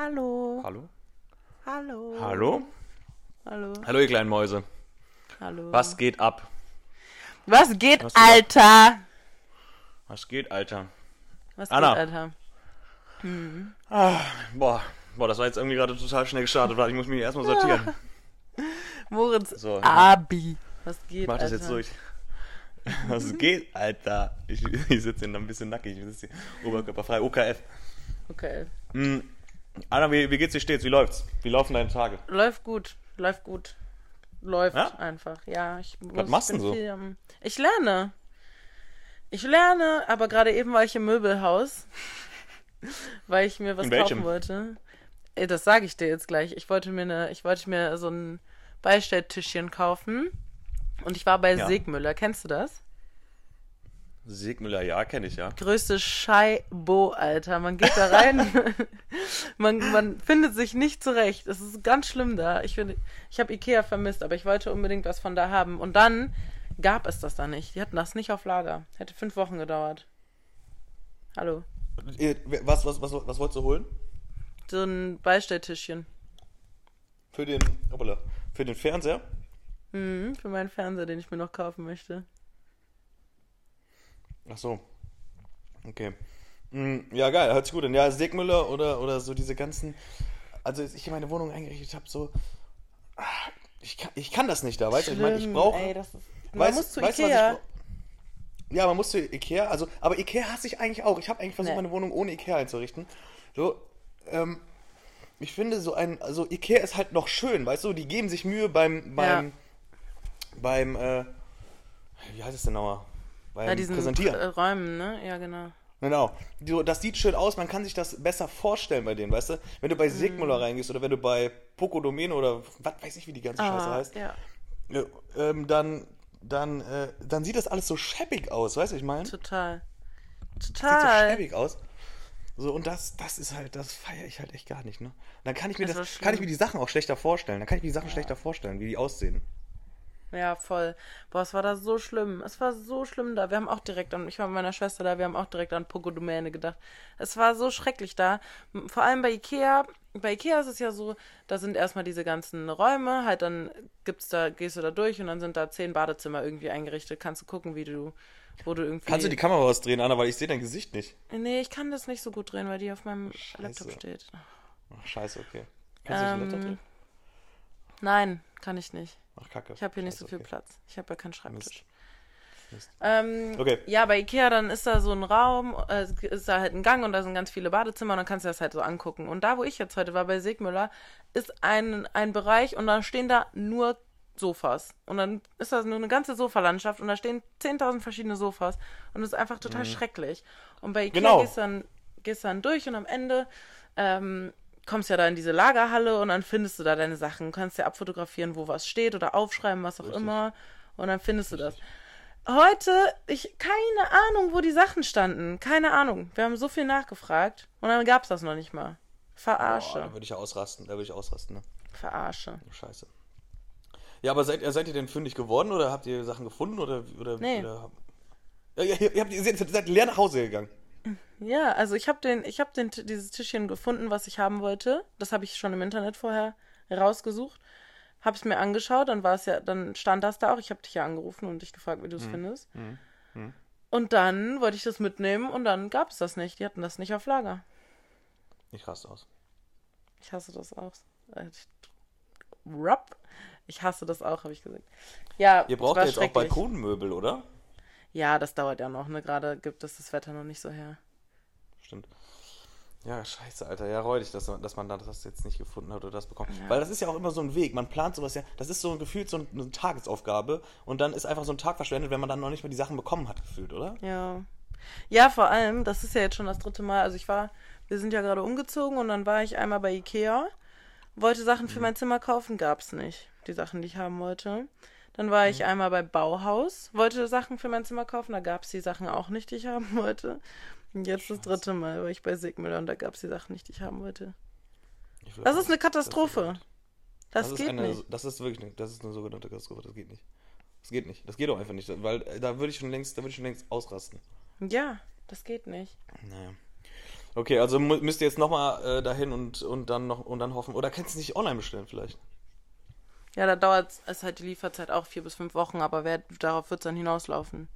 Hallo. Hallo? Hallo. Hallo? Hallo. Hallo, ihr kleinen Mäuse. Hallo. Was geht ab? Was geht, Was geht? Alter? Was geht, Alter? Was Anna. geht, Alter? Ah, boah, boah, das war jetzt irgendwie gerade total schnell gestartet. Warte, ich muss mich erstmal sortieren. Moritz So. Abi. Was geht, Ich mach das Alter? jetzt durch. Was geht, Alter? Ich, ich sitze hier noch ein bisschen nackig. Ich sitze hier oberkörperfrei. OKF. Okay. Hm. Anna, wie, wie geht's, wie steht's? Wie läuft's? Wie laufen deine Tage? Läuft gut. Läuft gut. Läuft Ja? einfach. Ja, ich muss, Was machst du denn so? viel am- Ich lerne. Ich lerne, aber gerade eben war ich im Möbelhaus, weil ich mir was kaufen wollte. Ey, Das sage ich dir jetzt gleich. Ich wollte mir eine, ich wollte mir so ein Beistelltischchen kaufen und ich war bei Ja. Segmüller. Kennst du das? Sigmüller, ja, kenne ich, ja. größte Scheibo, Alter. Man geht da rein, man, man findet sich nicht zurecht. Es ist ganz schlimm da. Ich finde, ich habe Ikea vermisst, aber ich wollte unbedingt was von da haben. Und dann gab es das da nicht. Die hatten das nicht auf Lager. Hätte fünf Wochen gedauert. Hallo. Was, was, was, was wolltest du holen? So ein Beistelltischchen. Für den, hoppala, für den Fernseher? Mhm, für meinen Fernseher, den ich mir noch kaufen möchte. Ach so. Okay. Hm, Ja, geil, hört sich gut an. Ja, Segmüller oder, oder so diese ganzen. Also, als ich meine Wohnung eingerichtet habe, so. ah, Ich kann, ich kann das nicht da, weißt du? Ich meine, ich brauche. man Weißt- muss zu weißt du, was ich Ikea. Ja, man muss zu Ikea, also, aber Ikea hasse ich eigentlich auch. Ich habe eigentlich versucht, Nee. meine Wohnung ohne Ikea einzurichten. So, ähm, ich finde so ein, also Ikea ist halt noch schön, weißt du, die geben sich Mühe beim, beim, beim, äh, wie heißt es denn nochmal? Beim ja, diesen Präsentieren. äh, Räumen, ne? Ja, genau. Genau. So, das sieht schön aus, man kann sich das besser vorstellen bei denen, weißt du? Wenn du bei Sigmuller Mhm. reingehst oder wenn du bei Poco Domäne oder was weiß ich, wie die ganze Scheiße Ah, heißt, ja, ja, ähm, dann, dann, äh, dann sieht das alles so schäbig aus, weißt du, ich meine? Sieht total. so Total. schäbig aus. So, und das, das ist halt, das feiere ich halt echt gar nicht, ne? Dann kann ich mir Das das, kann ich mir die Sachen auch schlechter vorstellen. Dann kann ich mir die Sachen schlechter vorstellen, wie die aussehen. Ja, voll. Boah, es war da so schlimm. Es war so schlimm da. Wir haben auch direkt an, ich war mit meiner Schwester da, wir haben auch direkt an Pokodomäne gedacht. Es war so schrecklich da. Vor allem bei Ikea. Bei Ikea ist es ja so, da sind erstmal diese ganzen Räume, halt dann gibt's da, gehst du da durch und dann sind da zehn Badezimmer irgendwie eingerichtet. Kannst du gucken, wie du, wo du irgendwie. Kannst du die Kamera ausdrehen, Anna, weil ich sehe dein Gesicht nicht. Nee, ich kann das nicht so gut drehen, weil die auf meinem Scheiße. Laptop steht. Ach, scheiße, okay. Kannst du nicht den Laptop Ähm, drehen? Nein, kann ich nicht. Ach, kacke. Ich habe hier nicht so viel okay. Platz. Ich habe ja keinen Schreibtisch. Mist. Mist. Ähm, Okay. Ja, bei Ikea, dann ist da so ein Raum, äh, ist da halt ein Gang und da sind ganz viele Badezimmer und dann kannst du das halt so angucken. Und da, wo ich jetzt heute war, bei Segmüller, ist ein, ein Bereich und da stehen da nur Sofas. Und dann ist das nur eine ganze Sofalandschaft und da stehen 10.000 verschiedene Sofas und es ist einfach total schrecklich. Und bei Ikea Genau. gehst du dann, gehst dann durch und am Ende ähm, kommst ja da in diese Lagerhalle und dann findest du da deine Sachen. Kannst ja abfotografieren, wo was steht oder aufschreiben, was auch Richtig. immer. Und dann findest du das. Heute, ich, keine Ahnung, wo die Sachen standen. Keine Ahnung. Wir haben so viel nachgefragt und dann gab's das noch nicht mal. Verarsche. da würde ich ja ausrasten, da würde ich ausrasten, ne? Verarsche. Oh, Scheiße. Ja, aber seid, ihr- seid ihr denn fündig geworden oder habt ihr Sachen gefunden oder oder, Nee. oder ja, ja, ihr, habt, ihr seid, seid leer nach Hause gegangen. Ja, also ich habe den, ich habe den, dieses Tischchen gefunden, was ich haben wollte. Das habe ich schon im Internet vorher rausgesucht. Habe es mir angeschaut, dann war es ja, dann stand das da auch. Ich habe dich ja angerufen und dich gefragt, wie du es findest. Und dann wollte ich das mitnehmen und dann gab es das nicht. Die hatten das nicht auf Lager. Ich raste aus. Ich hasse das auch. Äh, ich- Rup. Ich hasse das auch, habe ich gesagt. Ja, Ihr braucht ja jetzt auch. Balkonmöbel, oder? Ja, das dauert ja noch, ne? Gerade gibt es das Wetter noch nicht so her. Stimmt. Ja, scheiße, Alter. Ja, räudig, dass, dass man das jetzt nicht gefunden hat oder das bekommen. Ja. Weil das ist ja auch immer so ein Weg. Man plant sowas ja. Das ist so ein gefühlt so ein- eine Tagesaufgabe. Und dann ist einfach so ein Tag verschwendet, wenn man dann noch nicht mal die Sachen bekommen hat, gefühlt, oder? Ja. Ja, vor allem, das ist ja jetzt schon das dritte Mal. Also ich war, wir sind ja gerade umgezogen und dann war ich einmal bei Ikea, wollte Sachen Mhm. für mein Zimmer kaufen, gab's nicht. Die Sachen, die ich haben wollte. Dann war Mhm. ich einmal bei Bauhaus, wollte Sachen für mein Zimmer kaufen, da gab's die Sachen auch nicht, die ich haben wollte. Und jetzt das dritte Mal war ich bei Sigmüller und da gab's die Sachen nicht, die ich haben wollte. Ich Das ist eine Katastrophe. Das, Das, ist geht eine, nicht. das ist wirklich eine, das ist eine sogenannte Katastrophe. Das geht nicht. Das geht nicht. Das geht doch einfach nicht, weil äh, da würde ich schon längst, da würde ich schon längst ausrasten. Ja, das geht nicht. Naja. Okay, also müsst ihr jetzt nochmal äh, dahin und, und dann noch und dann hoffen. Oder kannst du nicht online bestellen vielleicht? Ja, da dauert es halt die Lieferzeit auch vier bis fünf Wochen, aber wer, darauf wird es dann hinauslaufen.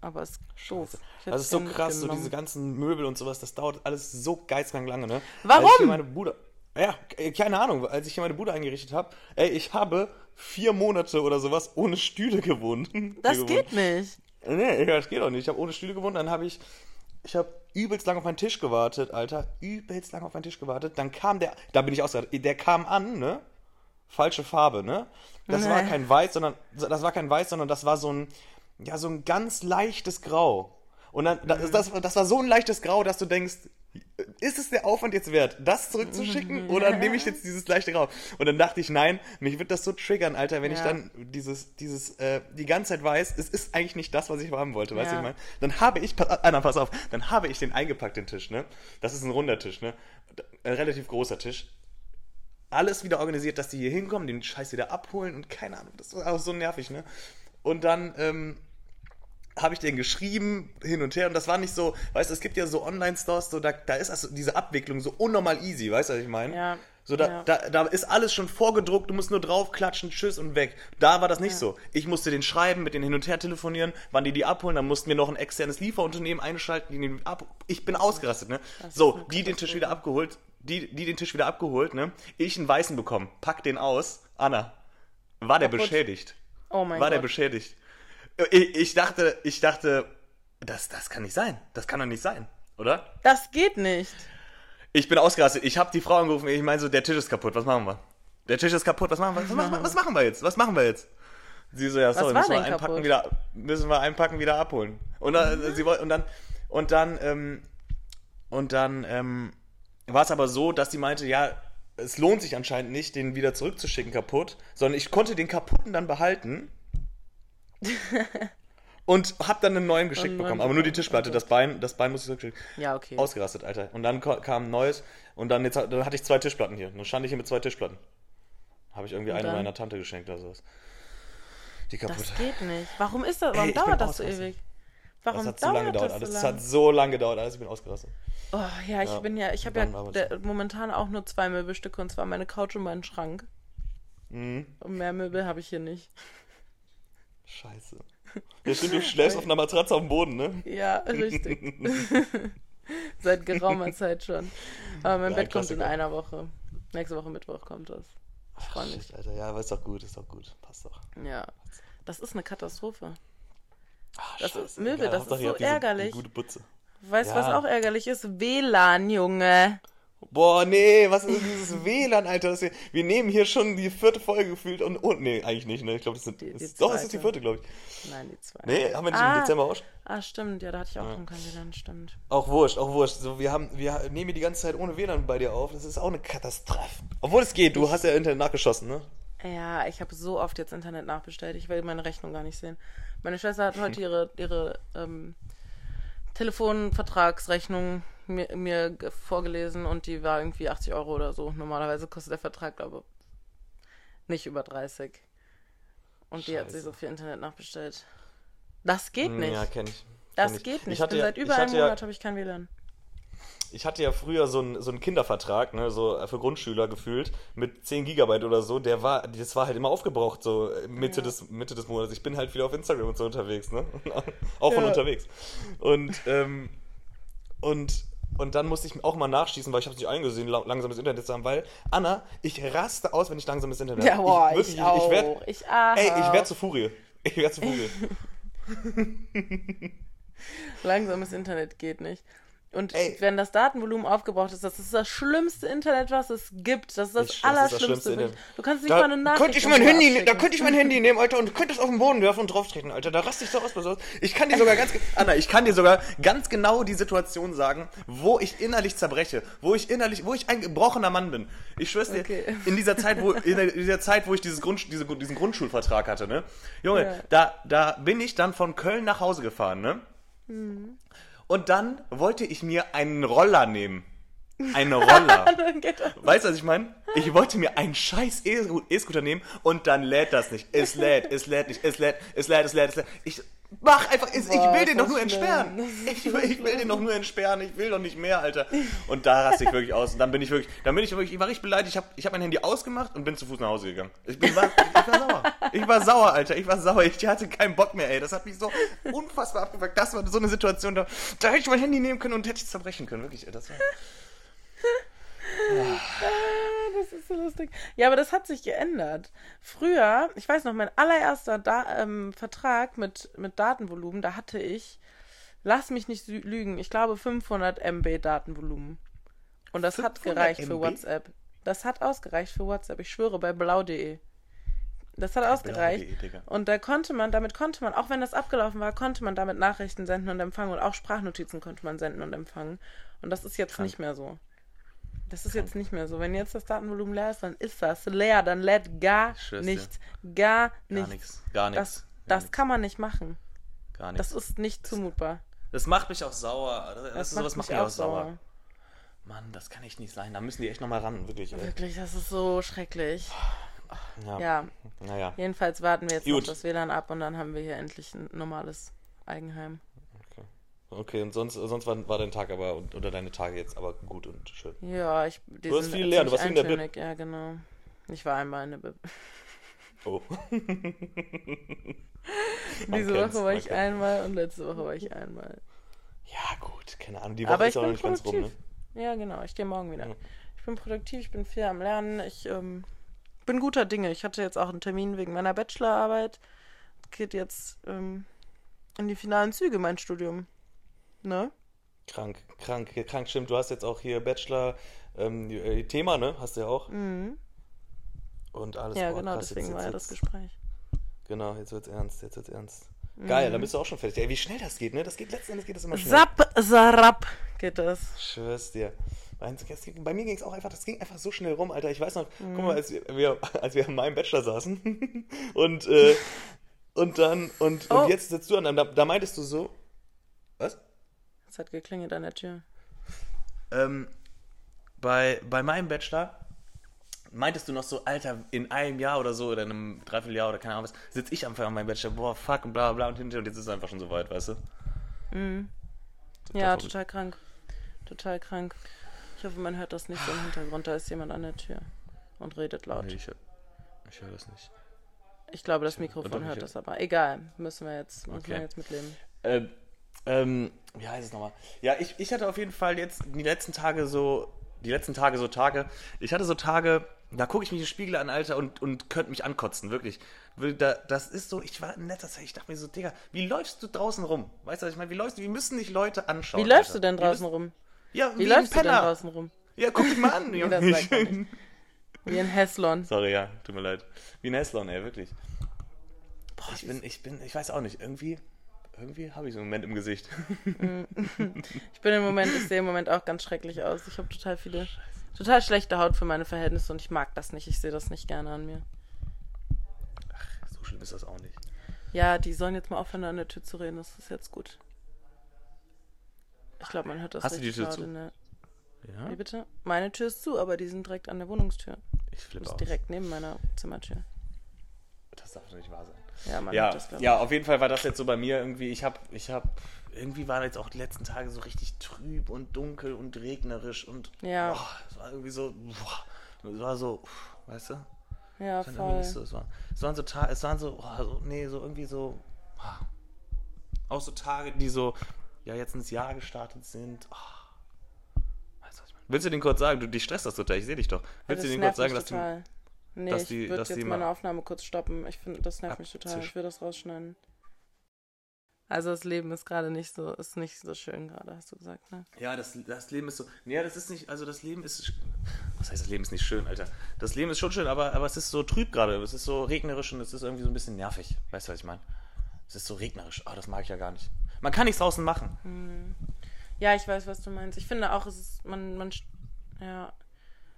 Aber es ist doof. Das ist so krass, so diese ganzen Möbel und sowas, das dauert alles so geistkrank lange, ne? Warum? Als ich hier meine Bude, ja, äh, keine Ahnung, als ich hier meine Bude eingerichtet habe, ey, ich habe vier Monate oder sowas ohne Stühle gewohnt. Das geht nicht. Nee, das geht auch nicht. Ich habe ohne Stühle gewohnt, dann habe ich, ich habe übelst lang auf meinen Tisch gewartet, Alter, übelst lang auf meinen Tisch gewartet. Dann kam der, da bin ich ausgerastet, der kam an, ne? Falsche Farbe, ne? Das Nee. war kein Weiß, sondern, das war kein Weiß, sondern das war so ein, ja, so ein ganz leichtes Grau. Und dann, das, das, das war so ein leichtes Grau, dass du denkst, ist es der Aufwand jetzt wert, das zurückzuschicken oder nehme ich jetzt dieses leichte Grau? Und dann dachte ich, nein, mich wird das so triggern, Alter, wenn ich Ja. dann dieses, dieses, äh, die ganze Zeit weiß, es ist eigentlich nicht das, was ich haben wollte, weißt du, ich meine? Dann habe ich, pass, Anna, pass auf, dann habe ich den eingepackt, den Tisch, ne? Das ist ein runder Tisch, ne? Ein relativ großer Tisch. Alles wieder organisiert, dass die hier hinkommen, den Scheiß wieder abholen und keine Ahnung, das war auch so nervig, ne? Und dann, ähm, habe ich den geschrieben, hin und her, und das war nicht so, weißt du, es gibt ja so Online-Stores, so, da, da ist also diese Abwicklung so unnormal easy, weißt du, was ich meine? Ja, So, da, ja. da, da ist alles schon vorgedruckt, du musst nur draufklatschen, tschüss und weg. Da war das nicht Ja. so. Ich musste den schreiben, mit denen hin und her telefonieren, wann die die abholen, dann mussten wir noch ein externes Lieferunternehmen einschalten, die den ab. Ich bin ausgerastet, ne? Das So, die den Tisch wieder abgeholt, die, die den Tisch wieder abgeholt, ne? Ich einen weißen bekommen, pack den aus. Anna, war der Kaputt. beschädigt? Oh mein war der Gott. beschädigt? Ich, ich dachte, ich dachte, das, das kann nicht sein. Das kann doch nicht sein, oder? Das geht nicht. Ich bin ausgerastet. Ich habe die Frau angerufen. Ich meine so, der Tisch ist kaputt. Was machen wir? Der Tisch ist kaputt. Was machen wir? Was machen wir, was machen wir jetzt? Was machen wir jetzt? Sie so, ja, sorry, müssen wir einpacken kaputt? wieder, müssen wir einpacken wieder abholen. Und dann, äh, sie woll- und dann, und dann, ähm, und dann, ähm, war es aber so, dass sie meinte, ja, es lohnt sich anscheinend nicht, den wieder zurückzuschicken kaputt, sondern ich konnte den kaputten dann behalten. und hab dann einen neuen geschickt Einen neuen bekommen. Aber nur die Tischplatte, das Bein, das Bein muss ich zurückschicken. Ja, okay. Ausgerastet, Alter. Und dann kam ein neues und dann, jetzt, dann hatte ich zwei Tischplatten hier. Dann stand ich hier mit zwei Tischplatten. Habe ich irgendwie Und eine dann? meiner Tante geschenkt oder sowas. Die kaputt. Das geht nicht. Warum ist das? Warum Ey, dauert das so ewig? Warum Das hat so lange gedauert das alles. so Das lang? hat so lange gedauert alles. Ich bin ausgerastet. Oh, ja, ich Ja, bin ja, ich habe ja der, momentan auch nur zwei Möbelstücke und zwar meine Couch und meinen Schrank. Mhm. Und mehr Möbel habe ich hier nicht. Scheiße. Ja, stimmt, du schläfst auf einer Matratze auf dem Boden, ne? Ja, richtig. Seit geraumer Zeit schon. Aber mein Ja, Bett kommt in einer Woche. Nächste Woche Mittwoch kommt das. Ich freue mich. Alter. Ja, aber ist doch gut, ist doch gut. Passt doch. Ja. Das ist eine Katastrophe. Ah, Das ist scheiße. Möbel, das Hauptsache, ist so diese ärgerlich. Gute Butze. Weißt du, was Ja. auch ärgerlich ist? WLAN, Junge. Boah, nee, was ist denn dieses WLAN, Alter? Das hier, wir nehmen hier schon die vierte Folge gefühlt und, und nee, eigentlich nicht, ne? Ich glaube, das sind, Die- die ist, doch, es ist die zweite. vierte, glaube ich. Nein, die zwei. Nee, haben wir nicht Ah. im Dezember auch schon? Ah, stimmt. Ja, da hatte ich auch schon kein WLAN, stimmt. Auch wurscht, auch wurscht. So, wir, haben, wir nehmen hier die ganze Zeit ohne WLAN bei dir auf. Das ist auch eine Katastrophe. Obwohl es geht, du hast ja Internet nachgeschossen, ne? Ja, ich habe so oft jetzt Internet nachbestellt. Ich will meine Rechnung gar nicht sehen. Meine Schwester hat heute ihre, ihre ähm, Telefonvertragsrechnung mir, mir ge- vorgelesen und die war irgendwie 80 Euro oder so. Normalerweise kostet der Vertrag, glaube nicht über 30. Und die hat sich Scheiße. so viel Internet nachbestellt. Das geht nicht. Ja, kenn ich. das kenn ich. geht nicht. Ich hatte, seit über ich einem hatte ja, Monat habe ich kein WLAN. Ich hatte ja früher so einen, so einen Kindervertrag, ne, so für Grundschüler gefühlt, mit 10 Gigabyte oder so, der war, das war halt immer aufgebraucht, so Mitte, Ja. des, Mitte des Monats. Ich bin halt wieder auf Instagram und so unterwegs, ne? auch von Ja. unterwegs. Und, ähm, und, und dann musste ich auch mal nachschießen, weil ich habe es nicht eingesehen, la- langsames Internet zu haben, weil, Anna, ich raste aus, wenn ich langsames Internet Ja, boah, ich, wirklich, auch. Ich werd, ich auch. ey, ich werde zu Furie. Ich werde zu Furie. Langsames Internet geht nicht. Und Ey. wenn das Datenvolumen aufgebraucht ist, das ist das schlimmste Internet, was es gibt. Das ist das Ich schwör, das ist das Allerschlimmste. du kannst nicht Da mal eine Nachricht könnte ich mein Handy, ne- da könnte ich mein Handy nehmen, Alter, und könnte es auf den Boden werfen und drauftreten, Alter. Da raste ich so aus bei sowas. Ich kann dir sogar ganz, Anna, ich kann dir sogar ganz genau die Situation sagen, wo ich innerlich zerbreche, wo ich innerlich, wo ich ein gebrochener Mann bin. Ich schwör's dir, Okay. in dieser Zeit, wo, in dieser Zeit, wo ich dieses Grund, diese, diesen Grundschulvertrag hatte, ne? Junge, Ja. da, da bin ich dann von Köln nach Hause gefahren, ne? Mhm. Und dann wollte ich mir einen Roller nehmen. Einen Roller. Weißt du, was ich meine? Ich wollte mir einen scheiß E-Scooter nehmen und dann lädt das nicht. Es lädt, es lädt nicht, es lädt, es lädt, es lädt, es lädt. Ich, Mach einfach, ich, Boah, will den doch nur entsperren. Ich, ich will den doch nur entsperren, ich will doch nicht mehr, Alter. Und da raste ich wirklich aus. Und dann bin ich wirklich, dann bin ich wirklich, ich war richtig beleidigt. Ich habe ich hab mein Handy ausgemacht und bin zu Fuß nach Hause gegangen. Ich, bin, war, ich war sauer. Ich war sauer, Alter. Ich war sauer. Ich hatte keinen Bock mehr, ey. Das hat mich so unfassbar abgefuckt. Das war so eine Situation, da, da hätte ich mein Handy nehmen können und hätte ich zerbrechen können. Wirklich, ey. Das war, das ist so lustig. Ja, aber das hat sich geändert. Früher, ich weiß noch, mein allererster da ähm, Vertrag mit, mit Datenvolumen, da hatte ich, lass mich nicht lü- lügen, ich glaube 500 MB Datenvolumen. Und das hat 500 gereicht für MB? WhatsApp. Das hat ausgereicht für WhatsApp. Ich schwöre, bei blau.de. Das hat ausgereicht. Und da konnte man, damit konnte man, auch wenn das abgelaufen war, konnte man damit Nachrichten senden und empfangen und auch Sprachnotizen konnte man senden und empfangen. Und das ist jetzt Krank. nicht mehr so. Das ist jetzt nicht mehr so. Wenn jetzt das Datenvolumen leer ist, dann ist das leer. Dann lädt gar nichts. Gar nichts. Gar nichts. Das, das kann man nicht machen. Gar nichts. Das ist nicht zumutbar. Das macht mich auch sauer. Das, Das ist, sowas macht mich auch sauer. Mann, das kann echt nicht sein. Da müssen die echt nochmal ran, wirklich. Ey. Wirklich, das ist so schrecklich. Ja. Ja, Naja. jedenfalls warten wir jetzt Gut. noch das WLAN ab und dann haben wir hier endlich ein normales Eigenheim. Okay, und sonst, sonst war, war dein Tag aber und- oder deine Tage jetzt aber gut und schön. Ja, ich. Die Du hast viel lernen, du warst in der Bib. Ja, genau. Ich war einmal in der Bib. Oh. Diese Woche war ich kennt's. einmal und letzte Woche war ich einmal. Ja, gut, keine Ahnung. Die Woche Aber ist auch noch nicht ganz rum, produktiv. ne? Ja, genau. Ich gehe morgen wieder. Ja. Ich bin produktiv, ich bin viel am Lernen. Ich ähm, bin guter Dinge. Ich hatte jetzt auch einen Termin wegen meiner Bachelorarbeit. Geht jetzt ähm, in die finalen Züge, mein Studium. Ne? Krank, krank, krank, stimmt. Du hast jetzt auch hier Bachelor ähm, äh, Thema, ne? Hast du ja auch. Mhm. Und alles Ja, boah, genau, krass, deswegen jetzt, war ja das Gespräch. Genau, jetzt wird's ernst, jetzt wird's ernst. Geil, dann bist du auch schon fertig. Ey, wie schnell das geht, ne? Das geht letzten Endes geht das immer schnell. Zap, sarap geht das. Schwör's dir. Bei mir ging es auch einfach, das ging einfach so schnell rum, Alter. Ich weiß noch, Mhm. guck mal, als wir, als wir an meinem Bachelor saßen und, äh, und dann, und, Oh. und jetzt sitzt du an, da, da meintest du so, was? Es hat geklingelt an der Tür. Ähm, bei, bei meinem Bachelor meintest du noch so, Alter, in einem Jahr oder so, oder in einem Dreivierteljahr oder keine Ahnung was, sitze ich am Anfang an meinem Bachelor, boah, fuck und bla bla und hinterher und jetzt ist es einfach schon so weit, weißt du? Ja, verrückt. total krank. Total krank. Ich hoffe, man hört das nicht so im Hintergrund. Da ist jemand an der Tür und redet laut. Nee, ich, ich höre das nicht. Ich glaube, das Mikrofon hört hör- das aber. Egal, müssen wir jetzt, müssen Okay. wir jetzt mitleben. Ähm, ähm, wie heißt es nochmal? Ja, ich, ich hatte auf jeden Fall jetzt die letzten Tage so, die letzten Tage so Tage, ich hatte so Tage, da gucke ich mich im Spiegel an, Alter, und, und könnte mich ankotzen, wirklich. Das ist so, ich war in letzter Zeit, ich dachte mir so, Digga, wie läufst du draußen rum? Weißt du, was ich meine? Wie läufst du, wie müssen dich Leute anschauen? Wie läufst Alter? du denn draußen müssen- rum? Ja, Wie, wie, läufst du denn draußen rum? Ja, guck dich mal an, Wie Junge. Wie ein Hässlon. Sorry, ja, tut mir leid. Wie ein Hässlon, ey, wirklich. Boah, ich bin, ich bin, ich weiß auch nicht, irgendwie, irgendwie habe ich so einen Moment im Gesicht. Ich bin im Moment, ich sehe im Moment auch ganz schrecklich aus. Ich habe total viele, total schlechte Haut für meine Verhältnisse und ich mag das nicht. Ich sehe das nicht gerne an mir. So schlimm ist das auch nicht. Ja, die sollen jetzt mal aufhören, an der Tür zu reden. Das ist jetzt gut. Ich glaube, man hört das Hast du die richtig Tür zu? der. Ja? Wie bitte? Meine Tür ist zu, aber die sind direkt an der Wohnungstür. Ich Das flippe ist aus. direkt neben meiner Zimmertür. Das darf doch nicht wahr sein. Ja, man Ja, das, ja, auf jeden Fall war das jetzt so bei mir irgendwie. Ich habe, ich habe, irgendwie waren jetzt auch die letzten Tage so richtig trüb und dunkel und regnerisch und. Ja. Boah, es war irgendwie so. Boah, es war so, weißt du? Ja, Es waren voll. so, es, war, es waren so Tage, es waren so, boah, so, nee, so irgendwie so. boah. Auch so Tage, die so, ja, jetzt ins Jahr gestartet sind. Oh. Weißt du, was ich meine? Willst du den kurz sagen? Du, dich stresst das total, ich sehe dich doch. Ja, Willst du das den kurz sagen, mich dass du. Nee, dass ich die- würde dass jetzt die meine Aufnahme kurz stoppen. Ich finde, das nervt mich total. Ich will das rausschneiden. Also das Leben ist gerade nicht so, ist nicht so schön gerade, hast du gesagt, ne? Ja, das, das Leben ist so. Nee, das ist nicht. Also, das Leben ist. Was heißt, das Leben ist nicht schön, Alter? Das Leben ist schon schön, aber, aber es ist so trüb gerade. Es ist so regnerisch und es ist irgendwie so ein bisschen nervig. Weißt du, was ich meine? Es ist so regnerisch. Ah, das mag ich ja gar nicht. Man kann nichts draußen machen. Ja, ich weiß, was du meinst. Ich finde auch, es ist, man, man, ja.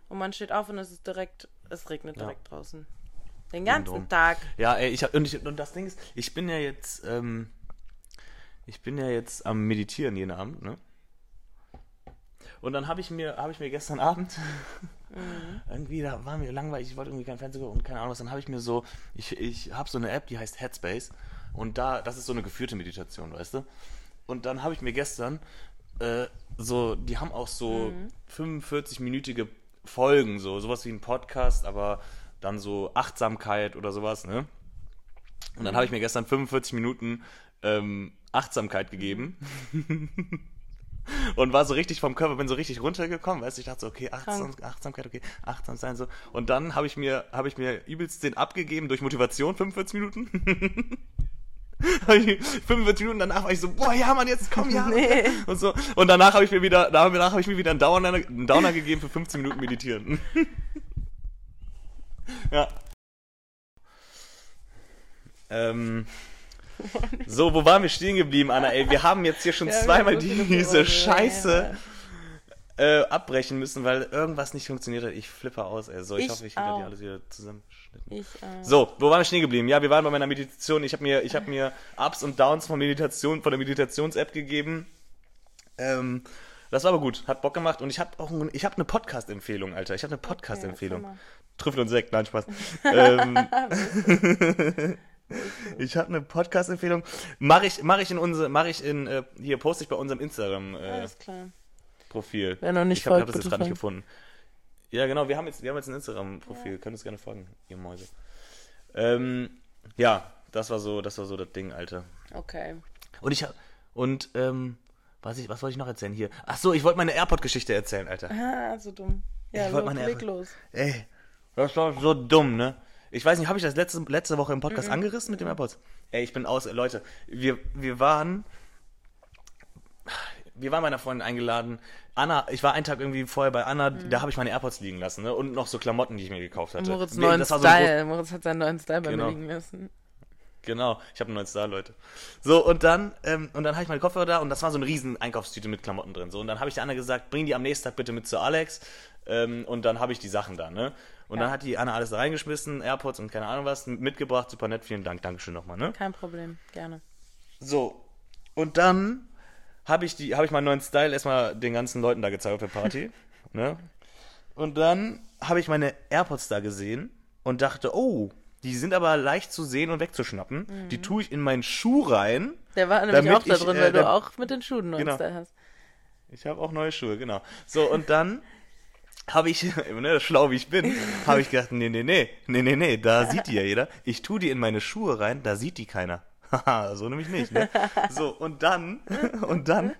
Und man steht auf und es ist direkt, es regnet Ja. direkt draußen. Den ganzen drum. Tag. Ja, ey, ich hab, und, ich, und das Ding ist, ich bin ja jetzt. Ähm, ich bin ja jetzt am Meditieren jeden Abend, ne? Und dann habe ich mir, habe ich mir gestern Abend irgendwie, da war mir langweilig, ich wollte irgendwie kein Fernsehen gucken und keine Ahnung was, dann habe ich mir so, ich, ich habe so eine App, die heißt Headspace. Und da, das ist so eine geführte Meditation, weißt du? Und dann habe ich mir gestern äh, so, die haben auch so 45-minütige Folgen, so sowas wie ein Podcast, aber dann so Achtsamkeit oder sowas, ne? Und dann habe ich mir gestern 45 Minuten ähm, Achtsamkeit gegeben. Und war so richtig vom Körper, bin so richtig runtergekommen, weißt du, ich dachte so, okay, Achtsam, Achtsamkeit, okay, achtsam sein, so. Und dann habe ich mir, habe ich mir übelst den abgegeben durch Motivation, 45 Minuten. Hab ich 45 Minuten danach war ich so, boah, ja, Mann, jetzt komm, ja. Nee. Und so. Und danach habe ich mir wieder, danach habe ich mir wieder einen Downer, einen Downer gegeben für 15 Minuten meditieren. ja. Ähm, so, wo waren wir stehen geblieben, Anna? Ey, wir haben jetzt hier schon Ja, zweimal diese. Scheiße äh, abbrechen müssen, weil irgendwas nicht funktioniert hat. Ich flippe aus, ey. So, ich, Ich hoffe, ich kriege auch. die alles wieder zusammengeschnitten. Ich, äh, So, wo waren wir stehen geblieben? Ja, wir waren bei meiner Meditation. Ich habe mir, ich habe mir Ups und Downs von Meditation, von der Meditations-App gegeben. Ähm, das war aber gut, hat Bock gemacht und ich habe auch, ich habe eine Podcast-Empfehlung, Alter. Ich habe eine Podcast-Empfehlung. erzähl Trüffel und Sekt, nein Spaß. ähm, ich habe eine Podcast-Empfehlung. Mache ich, mache ich in unsere, mache ich in, äh, hier poste ich bei unserem Instagram-Profil. alles klar. Profil. Wer noch nicht ich habe folgt, das jetzt gerade nicht gefunden. Ja, genau, wir haben jetzt, wir haben jetzt ein Instagram-Profil. Könnt uns gerne folgen, ihr Mäuse. Ähm, ja, das war so, das war so das Ding, Alter. Okay. Und ich hab, und, ähm, was, ich, was wollte ich noch erzählen hier? Ach so, ich wollte meine AirPod-Geschichte erzählen, Alter. Ah, so dumm. Ja, Ich wollte meine Ehre- los. Ey, das war so dumm, ne? Ich weiß nicht, habe ich das letzte, letzte Woche im Podcast angerissen mit dem AirPods? Ey, ich bin aus, Leute, wir, wir waren, wir waren meiner Freundin eingeladen. Anna, ich war einen Tag irgendwie vorher bei Anna, da habe ich meine AirPods liegen lassen, ne? Und noch so Klamotten, die ich mir gekauft hatte. Moritz Wir- neuen so Style. Moritz hat seinen neuen Style bei Genau. mir liegen lassen. Genau, ich habe einen neuen Star, Leute. So, und dann, ähm, und dann habe ich meine Kopfhörer da und das war so eine riesen Einkaufstüte mit Klamotten drin. So, und dann habe ich der Anna gesagt, bring die am nächsten Tag bitte mit zu Alex. Ähm, und dann habe ich die Sachen da, ne? Und Ja. dann hat die Anna alles da reingeschmissen, AirPods und keine Ahnung was, mitgebracht, super nett, vielen Dank, Dankeschön nochmal, ne? Kein Problem, gerne. So, und dann habe ich die, habe ich meinen neuen Style erstmal den ganzen Leuten da gezeigt auf der Party, ne? Und dann habe ich meine AirPods da gesehen und dachte, oh, die sind aber leicht zu sehen und wegzuschnappen. Die tue ich in meinen Schuh rein. Der war nämlich auch da ich, drin, äh, weil du auch mit den Schuhen neuen Genau. Style hast. Ich habe auch neue Schuhe, genau. So, und dann habe ich, ne, schlau wie ich bin, habe ich gedacht, nee, nee, nee, nee, nee, nee, da sieht die ja jeder. Ich tue die in meine Schuhe rein, da sieht die keiner. Haha, so nämlich nicht, ne? So, und dann, und dann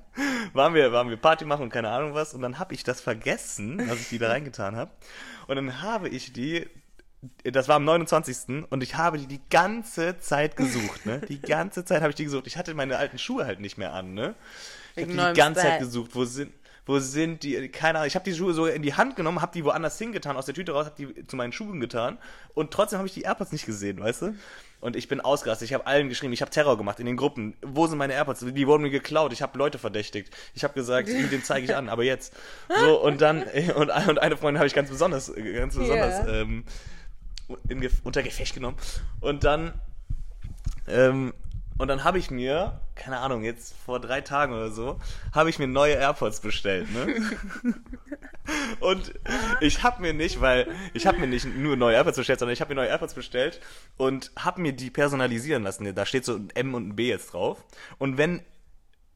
waren wir, waren wir Party machen und keine Ahnung was, und dann habe ich das vergessen, dass ich die da reingetan habe. Und dann habe ich die, das war am 29. und ich habe die die ganze Zeit gesucht, ne? Die ganze Zeit habe ich die gesucht. Ich hatte meine alten Schuhe halt nicht mehr an, ne? Ich habe die die ganze Zeit gesucht. Wo sind, wo sind die? Keine Ahnung. Ich habe die Schuhe so in die Hand genommen, habe die woanders hingetan, aus der Tüte raus, habe die zu meinen Schuhen getan und trotzdem habe ich die AirPods nicht gesehen, weißt du? Und ich bin ausgerastet. Ich habe allen geschrieben, ich habe Terror gemacht in den Gruppen. Wo sind meine AirPods? Die wurden mir geklaut. Ich habe Leute verdächtigt. Ich habe gesagt, den zeige ich an, aber jetzt. So und dann und, und eine Freundin habe ich ganz besonders, ganz besonders Ja. ähm, in, unter Gefecht genommen. Und dann ähm, und dann habe ich mir, keine Ahnung, jetzt vor drei Tagen oder so, habe ich mir neue AirPods bestellt, ne? Und ich habe mir nicht, weil ich habe mir nicht nur neue AirPods bestellt, sondern ich habe mir neue AirPods bestellt und habe mir die personalisieren lassen. Da steht so ein M und ein B jetzt drauf. Und wenn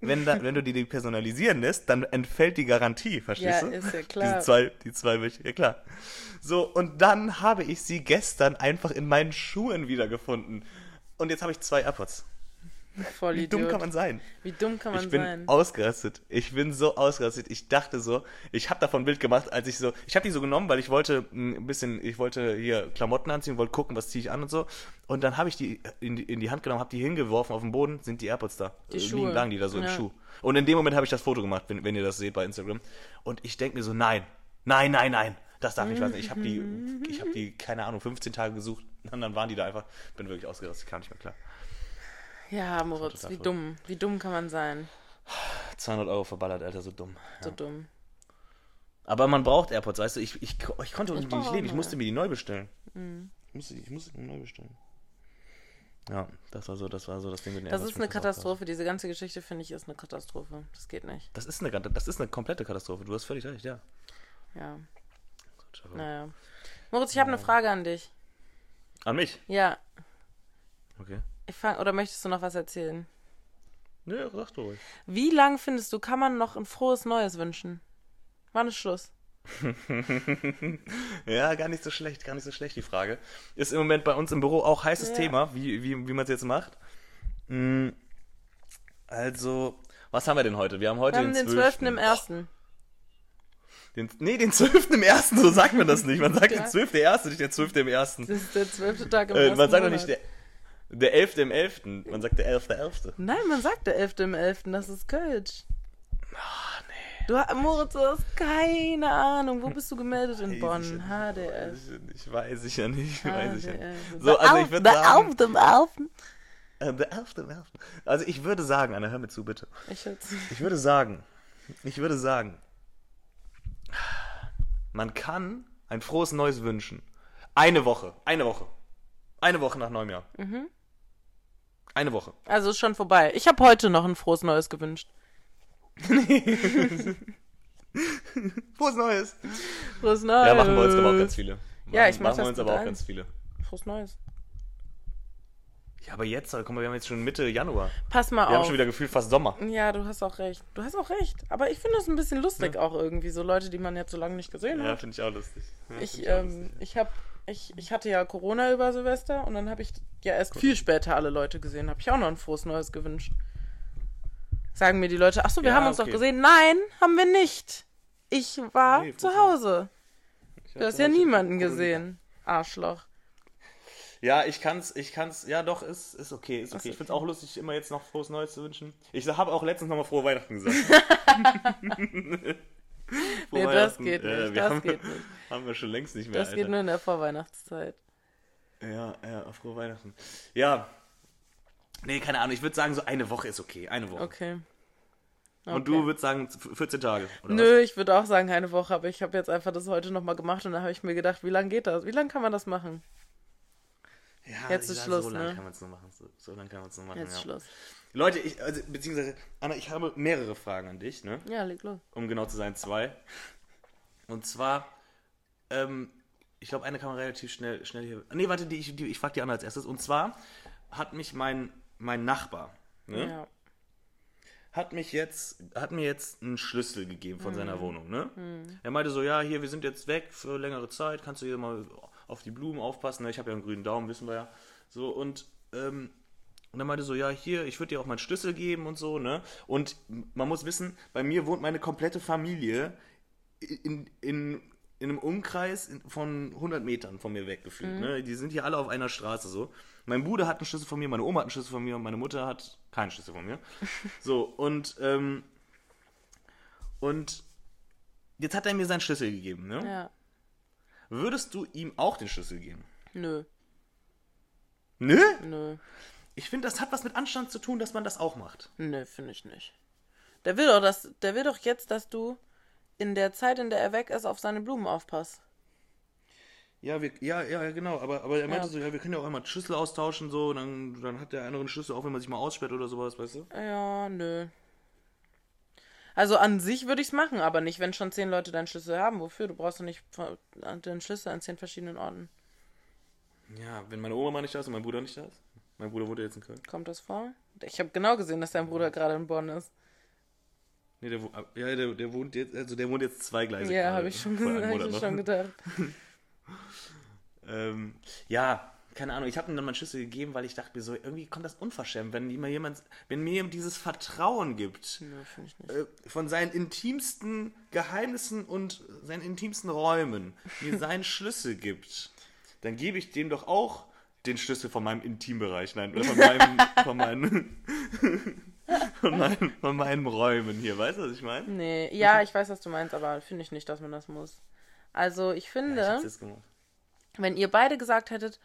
wenn, da, wenn du die, die personalisieren lässt, dann entfällt die Garantie, verstehst Ja, du? ist ja klar. Diese zwei, die zwei, welche- ja klar. So, und dann habe ich sie gestern einfach in meinen Schuhen wiedergefunden. Und jetzt habe ich zwei AirPods. Voll Wie dumm kann man sein? Wie dumm kann man Ich bin sein? ausgerastet. Ich bin so ausgerastet. Ich dachte so, ich habe davon ein Bild gemacht, als ich so, ich habe die so genommen, weil ich wollte ein bisschen, ich wollte hier Klamotten anziehen, wollte gucken, was ziehe ich an und so. Und dann habe ich die in, die in die Hand genommen, habe die hingeworfen auf den Boden, sind die AirPods da. Die Äh, Schuhe. Liegen, lagen die da so im Ja. Schuh. Und in dem Moment habe ich das Foto gemacht, wenn, wenn ihr das seht bei Instagram. Und ich denke mir so, nein, nein, nein, nein. Das darf nicht wahr sein. Ich habe die, ich habe die, keine Ahnung, 15 Tage gesucht. Und dann waren die da einfach. Bin wirklich ausgerastet, kam nicht mehr klar. Ja, Moritz, wie dumm. Wie dumm kann man sein? 200 Euro verballert, Alter, so dumm. So dumm. Aber man braucht AirPods, weißt du, ich, ich, ich konnte irgendwie brauch nicht leben, ich musste mir die neu bestellen. Ich, musste, ich musste die neu bestellen. Ja, das war so, das war so das Ding mit den Das AirPods, ist eine. Katastrophe. Diese ganze Geschichte, finde ich, ist eine Katastrophe. Das geht nicht. Das ist eine, das ist eine komplette Katastrophe, du hast völlig recht, ja. Ja, naja. Moritz, ich habe eine Frage an dich. An mich? Ja, Okay. Fang, oder möchtest du noch was erzählen? Nö, sag doch ruhig. Wie lang findest du, kann man noch ein frohes Neues wünschen? Wann ist Schluss? Ja, gar nicht so schlecht, gar nicht so schlecht die Frage. Ist im Moment bei uns im Büro auch heißes Ja. Thema, wie, wie, wie man es jetzt macht. Mm, Also, was haben wir denn heute? Wir haben heute Wir haben den 12. im 1. Den, nee, den 12. im 1. So sagt man das nicht. Man sagt Ja. der 12. der 1., nicht der 12. im 1. Das ist der 12. Tag im Äh, man sagt doch nicht der, der 11. im 11. Man sagt der 11. der 11. Nein, man sagt der 11. im 11. Das ist Kölsch. Ah, nee. Du, Moritz, du hast keine Ahnung. Wo bist du gemeldet in Bonn? nicht. HDF. Ich weiß ich ja nicht. Weiß ich ja. HDF. So, also ich würde Der sagen, auf dem Alpen. äh, der 11. im 11. Also ich würde sagen, Anna, hör mir zu, bitte. Ich. Ich würde sagen, ich würde sagen, man kann ein frohes Neues wünschen. Eine Woche, eine Woche. Eine Woche nach neuem Jahr. Mhm. Eine Woche. Also ist schon vorbei. Ich habe heute noch ein frohes Neues gewünscht. Frohes Neues. Frohes Neues. Ja, machen wir uns aber auch ganz viele. Ja, ich mach machen das wir uns aber auch ganz viele. Frohes Neues. Ja, aber jetzt, guck mal, wir haben jetzt schon Mitte Januar. Pass mal Wir haben auf. schon wieder gefühlt fast Sommer. Ja, du hast auch recht. Du hast auch recht. Aber ich finde das ein bisschen lustig auch irgendwie. So Leute, die man jetzt so lange nicht gesehen Ja, hat. finde ich auch lustig. Ja, Ich, ich auch ähm, lustig. ich hab, ich, ich hatte ja Corona über Silvester und dann habe ich ja erst viel später alle Leute gesehen. Habe ich auch noch ein frohes Neues gewünscht. Sagen mir die Leute, ach so, wir Ja, haben uns okay. doch gesehen. Nein, haben wir nicht. Ich war Nee, zu Hause. Du hast ja niemanden gesehen. Arschloch. Ja, ich kann's, ich kann's, ja doch, ist, ist okay, ist okay. Ist Ich find's okay. auch lustig, immer jetzt noch frohes Neues zu wünschen. Ich habe auch letztens nochmal frohe Weihnachten gesagt. Nee, Frohe das Weihnachten. geht Ja, nicht. wir Das haben, geht nicht. Haben wir schon längst nicht mehr, Das Alter. geht nur in der Vorweihnachtszeit. Ja, ja, frohe Weihnachten. Ja. Nee, keine Ahnung, ich würde sagen, so eine Woche ist okay, eine Woche. Okay. Und du würdest sagen 14 Tage, oder Nö, ich würde auch sagen eine Woche, aber ich habe jetzt einfach das heute nochmal gemacht und da habe ich mir gedacht, wie lange geht das? Wie lange kann man das machen? was? Ja, Jetzt ist Schluss, So lange ne? kann man es nur machen. So, so lange kann man es nur machen, Jetzt ja. Schluss. Leute, ich, also, beziehungsweise, Anna, ich habe mehrere Fragen an dich, ne? Ja, leg los. um genau zu sein, zwei. Und zwar, ähm, ich glaube, eine kann man relativ schnell, schnell hier. Nee, warte, die, ich, die, ich frage die andere als erstes. Und zwar hat mich mein, mein Nachbar, ne, Ja. hat mich jetzt, hat mir jetzt einen Schlüssel gegeben von Mhm. seiner Wohnung, ne? Er meinte so, ja, hier, wir sind jetzt weg für längere Zeit, kannst du hier mal auf die Blumen aufpassen, ne? Ich habe ja einen grünen Daumen, wissen wir ja. So, und, ähm, und dann meinte so, ja, hier, ich würde dir auch meinen Schlüssel geben und so, ne? Und man muss wissen, bei mir wohnt meine komplette Familie in, in, in einem Umkreis von 100 Metern von mir weggefühlt. Ne? Die sind hier alle auf einer Straße so. Mein Bruder hat einen Schlüssel von mir, meine Oma hat einen Schlüssel von mir und meine Mutter hat keinen Schlüssel von mir. So, und, ähm, und jetzt hat er mir seinen Schlüssel gegeben. Ne? Ja. Würdest du ihm auch den Schlüssel geben? Nö, Nö? nö. Ich finde, das hat was mit Anstand zu tun, dass man das auch macht. Nö, finde ich nicht. Der will doch, dass, der will doch jetzt, dass du in der Zeit, in der er weg ist, auf seine Blumen aufpasst. Ja, wir, ja, ja, genau, aber, aber er meinte Ja. so, ja, wir können ja auch einmal Schlüssel austauschen, so, und dann, dann hat der andere einen Schlüssel, auch wenn man sich mal aussperrt oder sowas, weißt du? Ja, nö. Also an sich würde ich es machen, aber nicht, wenn schon zehn Leute deinen Schlüssel haben. Wofür? Du brauchst doch nicht den Schlüssel an zehn verschiedenen Orten. Ja, wenn meine Oma mal nicht da ist und mein Bruder nicht da ist. Mein Bruder wohnt ja jetzt in Köln. Kommt das vor? Ich habe genau gesehen, dass dein Bruder gerade in Bonn ist. Nee, der, wo- ja, der, der wohnt jetzt, also der wohnt jetzt zweigleisig. ja, habe ich schon, hab ich schon gedacht. Ähm, ja, keine Ahnung, ich habe ihm dann meinen Schlüssel gegeben, weil ich dachte mir so, irgendwie kommt das unverschämt, wenn mir jemand, wenn mir jemand dieses Vertrauen gibt, nicht. äh, von seinen intimsten Geheimnissen und seinen intimsten Räumen mir seinen Schlüssel gibt, dann gebe ich dem doch auch den Schlüssel von meinem Intimbereich, nein, oder von meinem, von meinen, von meinen, von meinen Räumen hier, weißt du, was ich meine? Nee, ja, ich weiß, was du meinst, aber finde ich nicht, dass man das muss. Also, ich Ich finde, jetzt gemacht. wenn ihr beide gesagt hättet,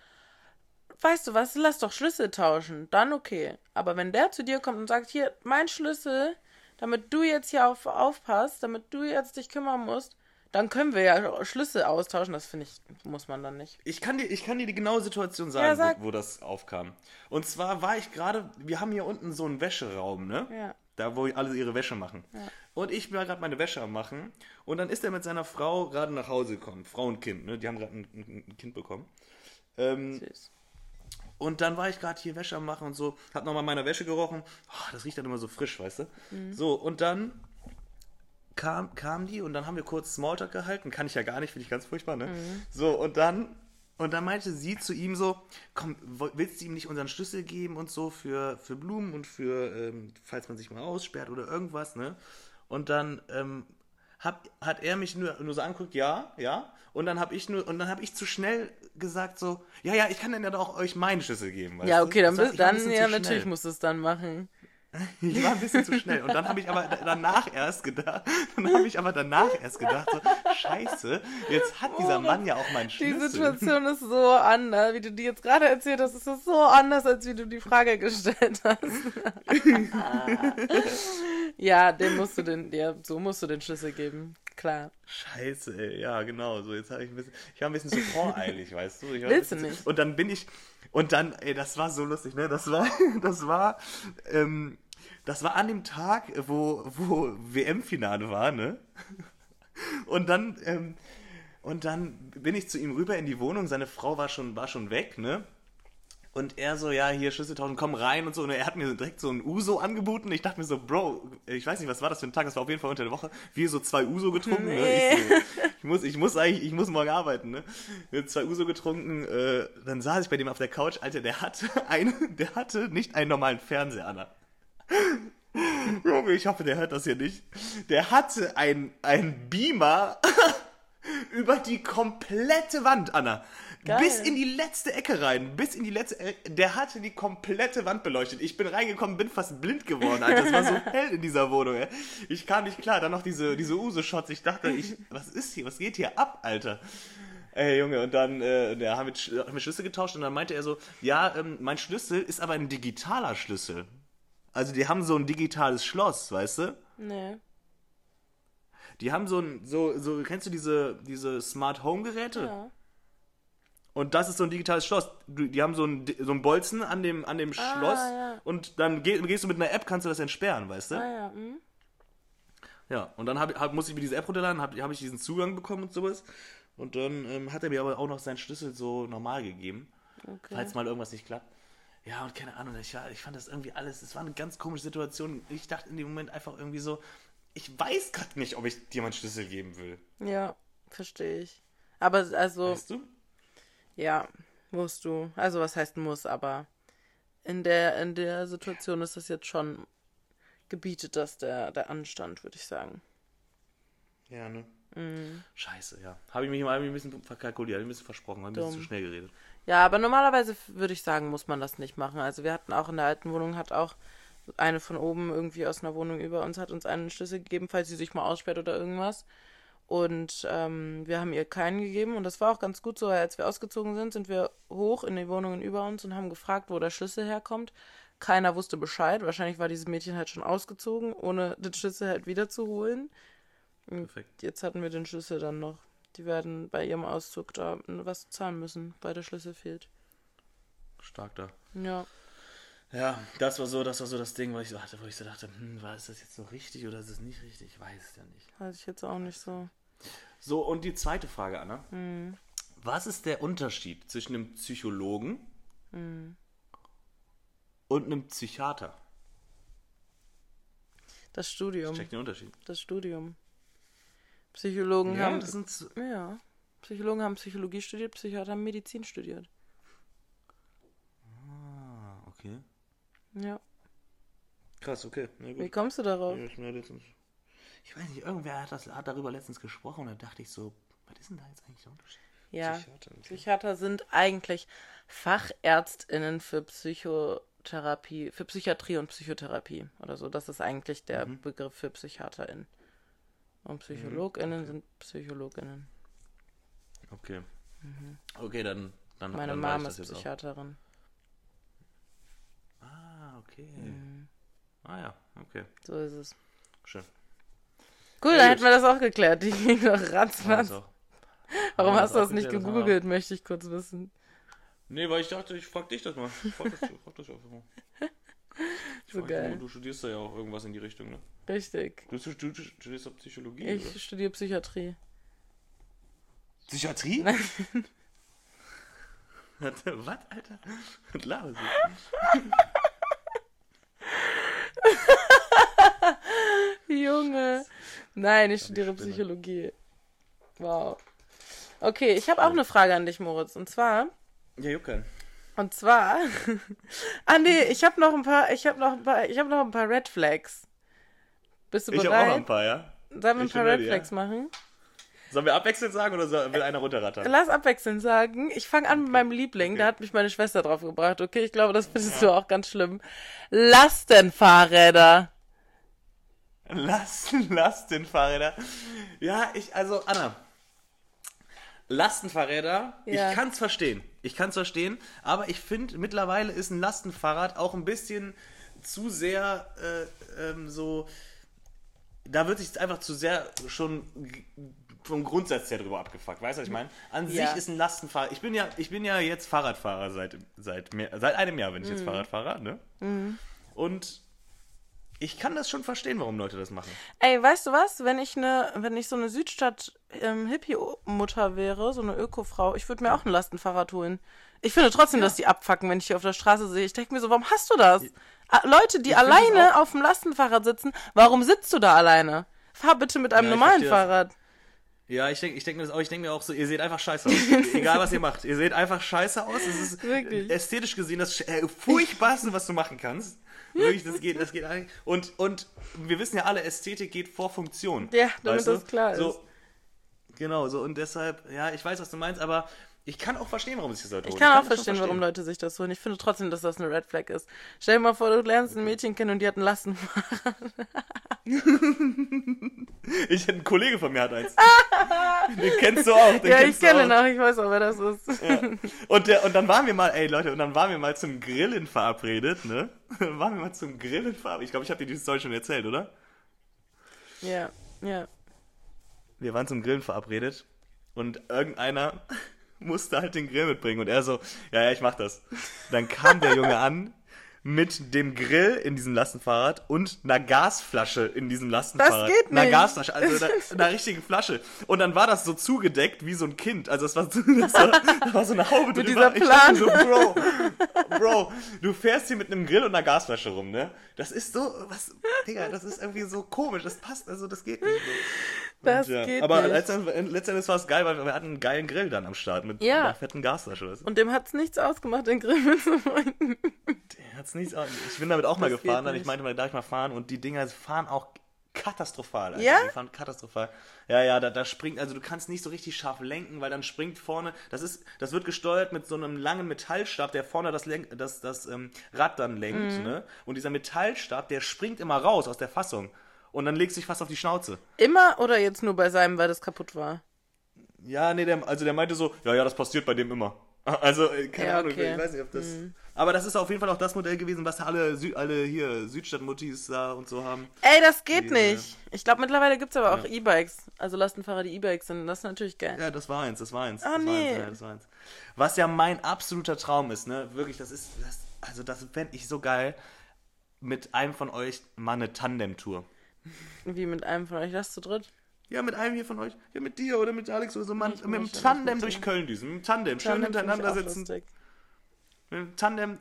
weißt du was, lass doch Schlüssel tauschen, dann okay. Aber wenn der zu dir kommt und sagt, hier, mein Schlüssel, damit du jetzt hier auf, aufpasst, damit du jetzt dich kümmern musst, dann können wir ja Schlüssel austauschen. Das finde ich, muss man dann nicht. Ich kann, dir, ich kann dir die genaue Situation sagen, Ja, sag. wo, wo das aufkam. Und zwar war ich gerade, wir haben hier unten so einen Wäscheraum, ne? Ja. Da, wo alle ihre Wäsche machen. Und ich war gerade meine Wäsche am machen. Und dann ist er mit seiner Frau gerade nach Hause gekommen. Frau und Kind, ne? Die haben gerade ein, ein, Kind bekommen. Ähm, Süß. Und dann war ich gerade hier Wäsche am machen und so, hab nochmal meine Wäsche gerochen. Oh, das riecht dann immer so frisch, weißt du? So, und dann kam, kam die und dann haben wir kurz Smalltalk gehalten. Kann ich ja gar nicht, finde ich ganz furchtbar, ne? So, und dann, und dann meinte sie zu ihm so, komm, willst du ihm nicht unseren Schlüssel geben und so für, für Blumen und für, ähm, falls man sich mal aussperrt oder irgendwas, ne? Und dann, ähm, hab, hat er mich nur, nur so angeguckt, ja, ja. Und dann habe ich nur, und dann habe ich zu schnell gesagt so, ja, ja, ich kann dann ja doch euch meinen Schlüssel geben. weißt Ja, du? okay, dann, Das war- bist, dann ja, natürlich musst du es dann machen. Ich war ein bisschen zu schnell. Und dann habe ich aber da- danach erst gedacht, dann habe ich aber danach erst gedacht, so, scheiße, jetzt hat dieser Mann ja auch meinen Die Schlüssel. Situation ist so anders, wie du die jetzt gerade erzählt hast, ist das so anders, als wie du die Frage gestellt hast. ja, den musst du den, ja, so musst du den Schlüssel geben. Klar. Scheiße, ey, ja, genau. So, jetzt habe ich ein bisschen, ich war ein bisschen zu voreilig, weißt du? Willst du nicht? Zu, und dann bin ich, und dann, ey, das war so lustig, ne? Das war, das war, ähm, das war an dem Tag, wo, wo WM-Finale war, ne? Und dann, ähm, und dann bin ich zu ihm rüber in die Wohnung. Seine Frau war schon, war schon weg, ne? Und er so, ja, hier Schlüssel tauschen, komm rein und so. Und er hat mir direkt so ein Uso angeboten. Ich dachte mir so, Bro, ich weiß nicht, was war das für ein Tag? Das war auf jeden Fall unter der Woche. Wir so zwei Uso getrunken. Ne? Nee. Ich, so, ich muss, ich muss eigentlich, ich muss morgen arbeiten. Ne? Wir zwei Uso getrunken. Äh, dann saß ich bei dem auf der Couch. Alter, der hatte eine, der hatte nicht einen normalen Fernseher, Anna. Junge, ich hoffe, der hört das hier nicht. Der hatte ein, ein Beamer über die komplette Wand, Anna. Geil. Bis in die letzte Ecke rein. Bis in die letzte Ecke. Der hatte die komplette Wand beleuchtet. Ich bin reingekommen, bin fast blind geworden, Alter. Es war so hell in dieser Wohnung, ey. Ich kam nicht klar. Dann noch diese, diese Uso-Shots. Ich dachte, ich, was ist hier? Was geht hier ab, Alter? Ey, Junge, und dann äh, ja, haben, wir, haben wir Schlüssel getauscht und dann meinte er so, ja, ähm, mein Schlüssel ist aber ein digitaler Schlüssel. Also die haben so ein digitales Schloss, weißt du? Nee. Die haben so ein, so, so, kennst du diese, diese Smart Home Geräte? Ja. Und das ist so ein digitales Schloss. Die haben so einen, so einen Bolzen an dem, an dem Ah, Schloss ja. und dann geh, gehst du mit einer App, kannst du das entsperren, weißt du? Ah ja, hm? Ja, und dann hab, hab, musste ich mir diese App runterladen, habe hab ich diesen Zugang bekommen und sowas. Und dann ähm, hat er mir aber auch noch seinen Schlüssel so normal gegeben, Okay. falls mal irgendwas nicht klappt. Ja, und keine Ahnung, ich, ich fand das irgendwie alles, es war eine ganz komische Situation. Ich dachte in dem Moment einfach irgendwie so, ich weiß gerade nicht, ob ich dir meinen Schlüssel geben will. Ja, verstehe ich. Aber also, Weißt du? Ja, musst du. Also was heißt muss, aber in der, in der Situation ist das jetzt schon gebietet das der, der Anstand, würde ich sagen. Ja, ne? Mhm. Scheiße, ja. Habe ich mich mal ein bisschen verkalkuliert, ein bisschen versprochen, habe ein bisschen zu schnell geredet. Ja, aber normalerweise würde ich sagen, muss man das nicht machen. Also wir hatten auch in der alten Wohnung, hat auch eine von oben irgendwie aus einer Wohnung über uns, hat uns einen Schlüssel gegeben, falls sie sich mal aussperrt oder irgendwas. Und ähm, wir haben ihr keinen gegeben und das war auch ganz gut so. Als wir ausgezogen sind, sind wir hoch in die Wohnungen über uns und haben gefragt, wo der Schlüssel herkommt. Keiner wusste Bescheid. Wahrscheinlich war dieses Mädchen halt schon ausgezogen, ohne den Schlüssel halt wiederzuholen. Perfekt. Jetzt hatten wir den Schlüssel dann noch. Die werden bei ihrem Auszug da was zahlen müssen, weil der Schlüssel fehlt. Stark da. Ja. Ja, das war so, das war so das Ding, wo ich so dachte, wo ich so dachte, hm, war ist das jetzt so richtig oder ist es nicht richtig? Ich weiß es ja nicht. Weiß ich jetzt auch nicht so. So, und die zweite Frage, Anna. Hm. Was ist der Unterschied zwischen einem Psychologen Hm. und einem Psychiater? Das Studium. Check den Unterschied. Das Studium. Psychologen Ja, haben. das sind Ja. Psychologen haben Psychologie studiert, Psychiater haben Medizin studiert. Ah, okay. Ja. Krass, okay. Wie kommst du darauf? Ja, ich, mir letztens, ich weiß nicht, irgendwer hat, das, hat darüber letztens gesprochen und da dachte ich so, was ist denn da jetzt eigentlich der Unterschied? Ja. Psychiater, okay. Psychiater sind eigentlich FachärztInnen für Psychotherapie, für Psychiatrie und Psychotherapie oder so. Das ist eigentlich der Mhm. Begriff für PsychiaterInnen. Und PsychologInnen sind PsychologInnen. Okay. Okay, dann, dann, Mhm. Meine dann ich ist jetzt auch. Psychiaterin. Ah, okay. Mhm. Ah ja, okay. So ist es. Schön. Cool, dann hätten wir das auch geklärt. Die ging doch ratzfatz. Also, Warum hast du das nicht aufgeklärt, das gegoogelt, möchte ich kurz wissen. Nee, weil ich dachte, ich frag dich das mal. Ich frag das, frag das einfach mal. Ich So geil. Du, du studierst da ja auch irgendwas in die Richtung, ne? Richtig. Du, du, du studierst doch Psychologie, oder? Ich studiere Psychiatrie. Psychiatrie? Was, Alter? Was laberst Junge. Nein, ich studiere. Psychologie. Wow. Okay, ich habe auch eine Frage an dich, Moritz. Und zwar, Ja, Jucke. und zwar, ah nee, ich habe noch ein paar, ich habe noch ein paar, ich habe noch ein paar Red Flags. Bist du Ich habe auch noch bereit? ein paar, ja? Sollen wir ein paar Red ready, ja. Flags machen? Sollen wir abwechselnd sagen oder soll, will einer runterrattern? Lass abwechselnd sagen. Ich fange an mit meinem Liebling. Da hat mich meine Schwester drauf gebracht. Okay, ich glaube, das findest du auch ganz schlimm. Lastenfahrräder. Lasten, Lastenfahrräder. Ja, ich, also, Anna. Lastenfahrräder, Ja. ich kann's verstehen. Ich kann's verstehen, aber ich finde, mittlerweile ist ein Lastenfahrrad auch ein bisschen zu sehr äh, ähm, so. Da wird sich einfach zu sehr schon vom Grundsatz her drüber abgefuckt. Weißt du, was ich meine? An Ja. sich ist ein Lastenfahrrad. Ich bin ja, ich bin ja jetzt Fahrradfahrer seit, seit, mehr, seit einem Jahr, bin ich Mhm. jetzt Fahrradfahrer, ne? Und ich kann das schon verstehen, warum Leute das machen. Ey, weißt du was? Wenn ich eine, wenn ich so eine Südstadt ähm, wäre, so eine Ökofrau, ich würde mir auch ein Lastenfahrrad holen. Ich finde trotzdem, dass die abfacken, wenn ich die auf der Straße sehe. Ich denke mir so, warum hast du das? Ah, Leute, die Ich alleine auf dem Lastenfahrrad sitzen, warum sitzt du da alleine? Fahr bitte mit einem Ja, ich normalen. Fahrrad. Ja, ich denke ich denk mir das auch. Ich denke mir auch so, ihr seht einfach scheiße aus. Egal, was ihr macht. Ihr seht einfach scheiße aus. Es ist Wirklich. ästhetisch gesehen das äh, furchtbarste, was du machen kannst. Wirklich, das geht, das geht eigentlich. Und, und wir wissen ja alle, Ästhetik geht vor Funktion. Ja, damit Weißt du? das klar so, ist. Genau, so und deshalb, ja, ich weiß, was du meinst, aber ich kann auch verstehen, warum sich das Leute Ich holen. kann auch schon verstehen, warum Leute sich das holen. Ich finde trotzdem, dass das eine Red Flag ist. Stell dir mal vor, du lernst ein Mädchen kennen und die hat ein Lastenfahrrad. Ich, ein Kollege von mir hat eins. den kennst du auch. Den Ja, ich kenne ihn auch, ich weiß auch, wer das ist. Ja. Und, der, und dann waren wir mal, ey Leute, und dann waren wir mal zum Grillen verabredet, ne? Dann waren wir mal zum Grillen verabredet. Ich glaube, ich habe dir diese Story schon erzählt, oder? Ja, ja. Wir waren zum Grillen verabredet und irgendeiner musste halt den Grill mitbringen und er so, ja, ja, ich mach das. Dann kam der Junge an mit dem Grill in diesem Lastenfahrrad und einer Gasflasche in diesem Lastenfahrrad. Das geht Einer nicht. Gasflasche, also einer, einer richtigen Flasche. Und dann war das so zugedeckt wie so ein Kind. Also es war so, das war, da war so eine Haube Mit drüber. dieser Ich dachte Plan. so, Bro, Bro, du fährst hier mit einem Grill und einer Gasflasche rum, ne? Das ist so, was, Digga, das ist irgendwie so komisch. Das passt, also das geht nicht. So. Das Ja, geht aber nicht. letztendlich, letztendlich war es geil, weil wir hatten einen geilen Grill dann am Start mit Ja. einer fetten du? Und dem hat's nichts ausgemacht, den Grill mitzubringen. Der hat's nicht, au- ich bin damit auch mal Das gefahren, geht dann ich meinte mal, darf ich mal fahren und die Dinger fahren auch katastrophal. Alter. Ja? Die fahren katastrophal. Ja, ja, da, da springt, also du kannst nicht so richtig scharf lenken, weil dann springt vorne, das ist, das wird gesteuert mit so einem langen Metallstab, der vorne das, Lenk, das, das ähm, Rad dann lenkt, Mhm. ne? Und dieser Metallstab, der springt immer raus aus der Fassung. Und dann legt sich fast auf die Schnauze. Immer oder jetzt nur bei seinem, weil das kaputt war? Ja, nee, der, also der meinte so, ja, ja, das passiert bei dem immer. Also, äh, keine Ja, Ahnung, okay. ich weiß nicht, ob das. Aber das ist auf jeden Fall auch das Modell gewesen, was alle, Sü alle hier Südstadtmuttis da und so haben. Ey, das geht Diese- nicht. Ich glaube, mittlerweile gibt's aber auch Ja. E-Bikes. Also Lastenfahrer, die E-Bikes sind. Das ist natürlich geil. Ja, das war eins, das war eins. Ah, das war nee. eins, ja, das war eins. Was ja mein absoluter Traum ist, ne? Wirklich, das ist. Das, also, das fände ich so geil, mit einem von euch mal eine Tandem-Tour. Wie mit einem von euch. Das zu dritt? Ja, mit einem hier von euch. Ja, mit dir oder mit Alex oder so. Man, mit dem das Tandem durch. Köln düsen. Mit dem Tandem. Schön Tandem ich hintereinander sitzen. lustig. Mit dem Tandem.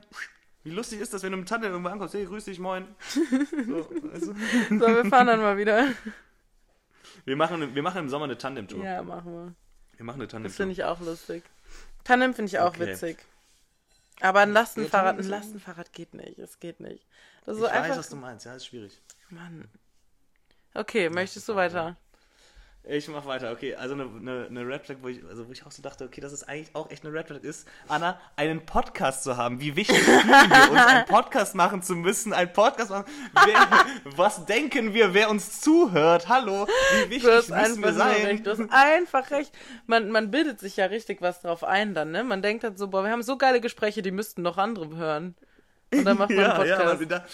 Wie lustig ist das, wenn du mit dem Tandem irgendwo ankommst? Hey, grüß dich, moin. So, also, So, wir fahren dann mal wieder. wir, machen, wir machen im Sommer eine Tandem-Tour. Ja, machen wir. Wir machen eine Das Tandem-Tour. finde ich auch lustig. Tandem finde ich auch Okay. witzig. Aber ein Lastenfahrrad, ein Lastenfahrrad geht nicht. Es geht nicht. Das ist Ich so weiß, einfach. was du meinst. Ja, ist schwierig. Mann. Okay, möchtest du weiter? Ich mach weiter, okay. Also eine, eine, eine Red Flag, wo ich, also wo ich auch so dachte, okay, das ist eigentlich auch echt eine Red Flag ist, Anna, einen Podcast zu haben. Wie wichtig fühlen wir uns, einen Podcast machen zu müssen, einen Podcast machen. Wer, was denken wir, wer uns zuhört? Hallo, wie wichtig müssen wir sein? recht. Du hast einfach recht. Man, man bildet sich ja richtig was drauf ein dann, ne? Man denkt dann so, boah, wir haben so geile Gespräche, die müssten doch andere hören. Und dann macht man einen Ja, ja, Podcast. da,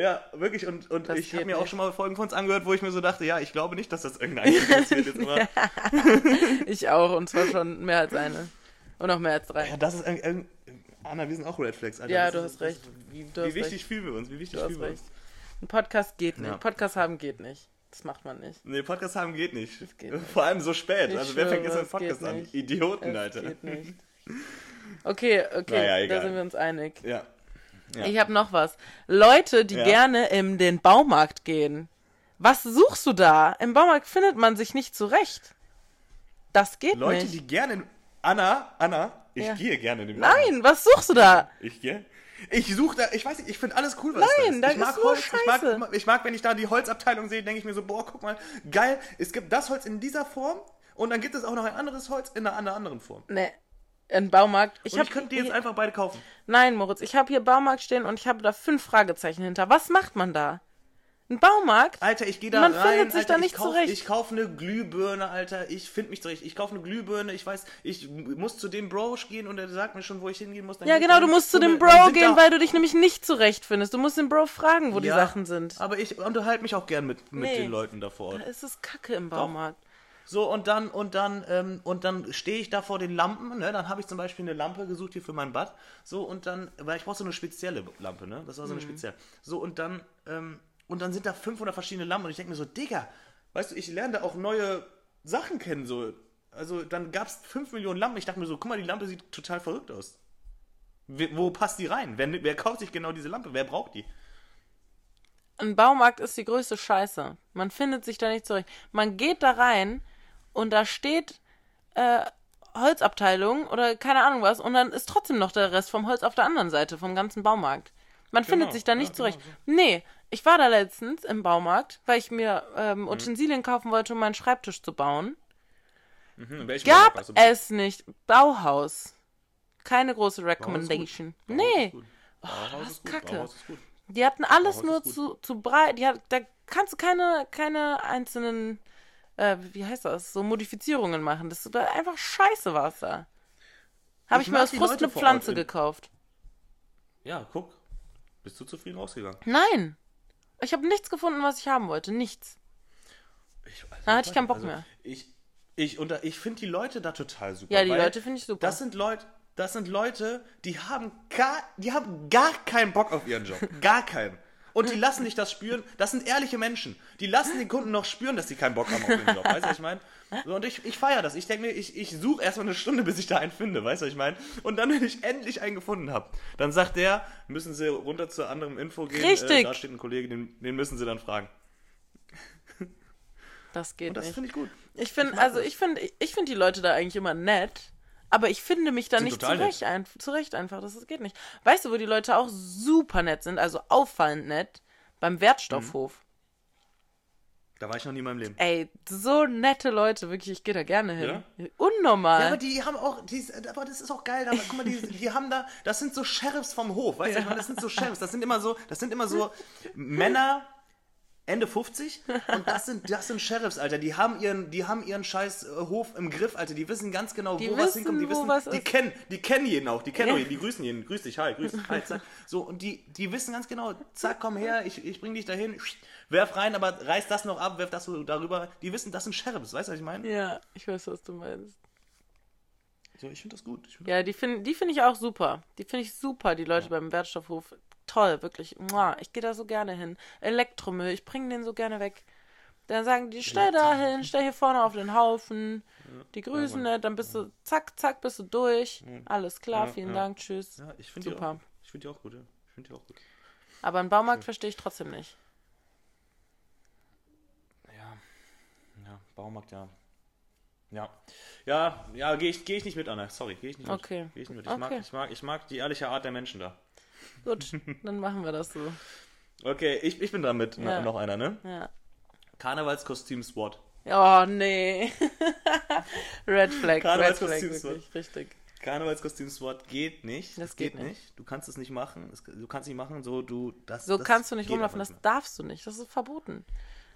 ja, wirklich. Und, und Das ich habe mir auch schon mal Folgen von uns angehört, wo ich mir so dachte, ja, ich glaube nicht, dass das irgendein interessiert jetzt immer. ich auch, und zwar schon mehr als eine. Und auch mehr als drei. Ja, das ist irgend- irgend- Anna, wir sind auch Red Flags, Alter. Ja, Das du ist- hast das- recht. Wie, Du hast wie wichtig recht. fühlen wir uns? Wie wichtig Du hast fühlen wir recht. uns? Ein Podcast geht nicht. Ja. Podcast haben geht nicht. Das macht man nicht. Nee, Podcast haben geht nicht. geht nicht. Vor allem so spät. Ich also wer fängt jetzt einen Podcast an? Idioten, Es Alter. geht nicht. Okay, okay, Naja, da sind wir uns einig. Ja. Ja. Ich habe noch was. Leute, die Ja. gerne in den Baumarkt gehen. Was suchst du da? Im Baumarkt findet man sich nicht zurecht. Das geht Leute, nicht. die gerne. Anna, Anna, ich Ja. gehe gerne in den Baumarkt. Nein, was suchst du da? Ich gehe. Ich suche da, ich weiß nicht, ich finde alles cool, was Nein, da ist. Ich mag ist Holz, ich mag, ich mag, wenn ich da die Holzabteilung sehe, denke ich mir so, boah, guck mal, geil, es gibt das Holz in dieser Form und dann gibt es auch noch ein anderes Holz in einer, einer anderen Form. Nee. Ein Baumarkt. Ich Und hab, ich könnte die jetzt einfach beide kaufen. Nein, Moritz, ich habe hier Baumarkt stehen und ich habe da fünf Fragezeichen hinter. Was macht man da? Ein Baumarkt? Alter, ich gehe da Man rein, findet sich Alter, da nicht ich kauf, zurecht. Ich kaufe eine Glühbirne, Alter, ich finde mich zurecht. Ich kaufe eine Glühbirne, ich weiß, ich muss zu dem Bro gehen und er sagt mir schon, wo ich hingehen muss. Dann Ja, genau, du musst zu dem Bro gehen, weil du dich nämlich nicht zurechtfindest. Du musst den Bro fragen, wo die Ja, Sachen sind. Aber ich unterhalte mich auch gern mit, mit Nee. den Leuten da vor Ort. Da ist es kacke im Baumarkt. So, und dann, und dann, ähm, und dann stehe ich da vor den Lampen, ne? Dann habe ich zum Beispiel eine Lampe gesucht hier für mein Bad. So, und dann, weil ich brauche so eine spezielle Lampe, ne? Das war Mhm. so eine spezielle. So, und dann, ähm, und dann sind da 500 verschiedene Lampen und ich denke mir so, Digga, weißt du, ich lerne da auch neue Sachen kennen, so. Also, dann gab es 5 Millionen Lampen. Ich dachte mir so, guck mal, die Lampe sieht total verrückt aus. Wo wo passt die rein? Wer, wer kauft sich genau diese Lampe? Wer braucht die? Ein Baumarkt ist die größte Scheiße. Man findet sich da nicht zurecht. Man geht da rein und da steht äh, Holzabteilung oder keine Ahnung was und dann ist trotzdem noch der Rest vom Holz auf der anderen Seite, vom ganzen Baumarkt. Man findet sich da nicht ja, zurecht. genau Nee, ich war da letztens im Baumarkt, weil ich mir Mhm. ähm, Utensilien kaufen wollte, um meinen Schreibtisch zu bauen. Hm, welchen Gab Baumarkt es nicht. Bauhaus. Keine große. Recommendation. Bauhaus Nee. ist. Bauhaus was ist. Kacke. Bauhaus ist gut. Die hatten alles Bauhaus nur zu, zu breit. Hat, da kannst du keine, keine einzelnen, äh, wie heißt das, so Modifizierungen machen. Das war einfach scheiße war es da. Habe Ich ich, mir mag aus Frust Leute eine Pflanze gekauft. Ja, guck. Bist du zufrieden rausgegangen? Nein. Ich habe nichts gefunden, was ich haben wollte. Nichts. Ich, also, Da hatte ich keinen Bock mehr. Ich, ich, unter- ich finde die Leute da total super. Ja, die Leute finde ich super. Das sind Leute, das sind Leute, die haben gar, die haben gar keinen Bock auf ihren Job. Gar keinen. Und die lassen dich das spüren. Das sind ehrliche Menschen. Die lassen den Kunden noch spüren, dass sie keinen Bock haben auf ihren Job. Weißt du, was ich meine? So, und ich, ich feiere das. Ich denke mir, ich, ich suche erstmal eine Stunde, bis ich da einen finde. Weißt du, was ich meine? Und dann, wenn ich endlich einen gefunden habe, dann sagt der, müssen Sie runter zu anderem Info gehen. Äh, Richtig. da steht ein Kollege, den, den müssen Sie dann fragen. Das geht Und das nicht. finde ich gut. Ich finde, also das. ich finde, ich finde die Leute da eigentlich immer nett. Aber ich finde mich da Sind nicht zurecht, ein, zurecht einfach. Das geht nicht. Weißt du, wo die Leute auch super nett sind, also auffallend nett? Beim Wertstoffhof. Da war ich noch nie in meinem Leben. Ey, so nette Leute, wirklich, ich gehe da gerne hin. Ja? Unnormal. Ja, aber die haben auch, die, aber das ist auch geil, aber guck mal, die, die haben da, das sind so Sheriffs vom Hof, weißt du, ich meine, das sind so Sheriffs, das sind immer so, das sind immer so Männer Ende 50 und das sind, das sind Sheriffs, Alter, die haben ihren, die haben ihren scheiß äh, Hof im Griff, Alter, die wissen ganz genau, Die wo was wissen, hinkommt, die wo wissen, was die ist. kennen, die kennen jeden auch, die kennen Ja. jeden, die grüßen jeden, grüß dich, hi, grüß, hi, zack, so, und die, die wissen ganz genau, zack, komm her, ich, ich bring dich dahin, werf rein, aber reiß das noch ab, werf das so darüber, die wissen, das sind Sheriffs, weißt du, was ich meine? ja, ich weiß, was du meinst. So, ich finde das gut, find Ja, die finde die find ich auch super. Die finde ich super, die Leute beim Wertstoffhof. Toll, wirklich. Ich gehe da so gerne hin. Elektromüll, ich bringe den so gerne weg. Dann sagen die, stell da hin, stell hier vorne auf den Haufen. Die grüßen nicht, dann bist du, zack, zack, bist du durch. Alles klar, Ja, vielen ja. Dank, tschüss. Ja, ich finde die, auch- ich find die auch gut. Ja. Ich finde die auch gut. Aber einen Baumarkt verstehe ich trotzdem nicht. Ja, ja, Baumarkt, ja. Ja, ja, ja, gehe ich, geh ich nicht mit, Anna. Sorry, gehe ich nicht mit. Okay. Geh ich nicht mit. Ich, mag, Okay. ich, mag, ich mag die ehrliche Art der Menschen da. Gut, dann machen wir das so. Okay, ich, ich bin dran mit Ja. noch einer, ne? Ja. Karnevalskostüm SWAT. Oh, nee. Red Flag, Red Flag, wirklich, richtig. Karnevalskostüm SWAT geht nicht. Das Das geht geht, nicht. Du kannst es nicht machen. Es- Du kannst nicht machen, so du das. So das kannst du nicht rumlaufen, das darfst du nicht, das ist verboten.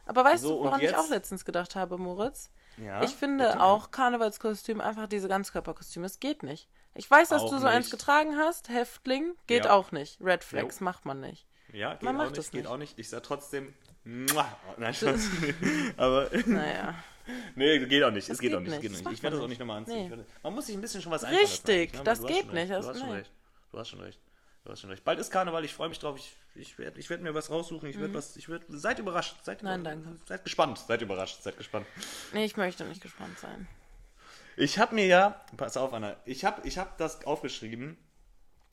Aber weißt So, du, woran ich auch letztens gedacht habe, Moritz? Ja, ich finde bitte. auch Karnevalskostüm, einfach diese Ganzkörperkostüme, es geht nicht. Ich weiß, dass Auch du so eins nicht. getragen hast, Häftling, geht Ja. auch nicht. Red Flags macht man nicht. Ja, geht Man auch macht nicht, das geht nicht. auch nicht. Ich sag trotzdem. Nein, Spaß. Aber Naja. nee, geht auch nicht. Es Das geht, geht auch nicht. nicht. Es geht nicht. Ich werde das auch nicht nochmal anziehen. Nee. Man muss sich ein bisschen schon was einfallen Richtig, eigentlich, ne? das geht nicht, Du hast schon recht. Du hast schon recht. Du hast schon recht. Bald ist Karneval, ich freue mich drauf. Ich, ich werde ich werd mir was raussuchen. Ich werde was. Ich werd, seid überrascht. Seid Mhm. Nein, über- danke. Seid gespannt. Seid überrascht. Seid gespannt. Nee, ich möchte nicht gespannt sein. Ich habe mir ja, pass auf, Anna, ich habe ich hab das aufgeschrieben,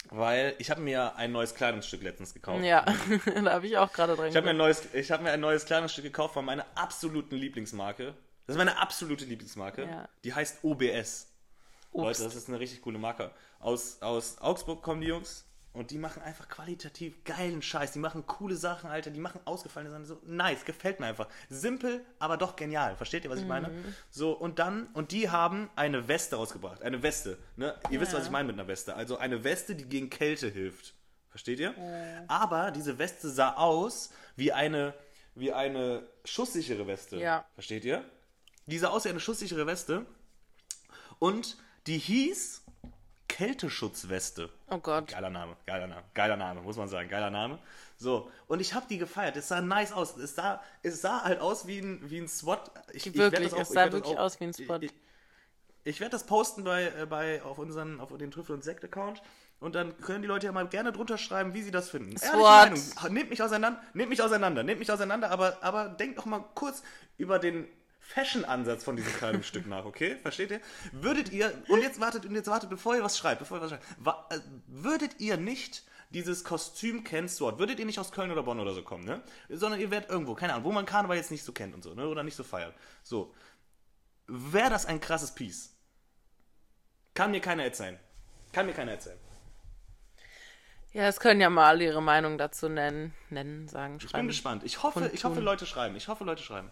weil ich habe mir ein neues Kleidungsstück letztens gekauft. Ja, da habe ich auch gerade dran Ich habe mir, ein neues- ich hab mir ein neues Kleidungsstück gekauft von meiner absoluten Lieblingsmarke. Das ist meine absolute Lieblingsmarke. Ja. Die heißt OBS. Leute, Obst. das ist eine richtig coole Marke. Aus, aus Augsburg kommen die Jungs und die machen einfach qualitativ geilen Scheiß. Die machen coole Sachen, Alter. Die machen ausgefallene Sachen. So nice, gefällt mir einfach. Simpel, aber doch genial. Versteht ihr, was ich meine? Mhm. So, und dann, und die haben eine Weste rausgebracht. Eine Weste. Ne? Ihr wisst, Ja. was ich meine mit einer Weste. Also eine Weste, die gegen Kälte hilft. Versteht ihr? Aber diese Weste sah aus wie eine, wie eine schusssichere Weste. Ja. Versteht ihr? Die sah aus wie eine schusssichere Weste. Und die hieß Kälteschutzweste. Oh Gott. Geiler Name, geiler Name, geiler Name, muss man sagen, geiler Name. So, und ich habe die gefeiert. Es sah nice aus. Es sah, es sah halt aus wie ein, wie ein SWAT. Ich, ich Wirklich, das auch- es ich sah wirklich auch- aus wie ein SWAT. Ich, ich, ich werde das posten bei, äh, bei auf unseren, auf den Trüffel und Sekt Account. Und dann können die Leute ja mal gerne drunter schreiben, wie sie das finden. SWAT. Nehmt mich auseinander, nehmt mich auseinander, nehmt mich auseinander, aber, aber denkt doch mal kurz über den Fashion-Ansatz von diesem kleinen Stück nach, okay? Versteht ihr? Würdet ihr, und jetzt wartet, und jetzt wartet, bevor ihr was schreibt, bevor ihr was schreibt, äh, würdet ihr nicht dieses Kostüm kennen, SWAT, würdet ihr nicht aus Köln oder Bonn oder so kommen, ne? Sondern ihr werdet irgendwo, keine Ahnung, wo man Karneval jetzt nicht so kennt und so, ne? Oder nicht so feiert. So. Wäre das ein krasses Piece? Kann mir keiner erzählen. Kann mir keiner erzählen. Ja, es können ja mal alle ihre Meinung dazu nennen, nennen, sagen, Ich bin schreiben. gespannt. Ich hoffe, ich hoffe. Leute schreiben. Ich hoffe, Leute schreiben.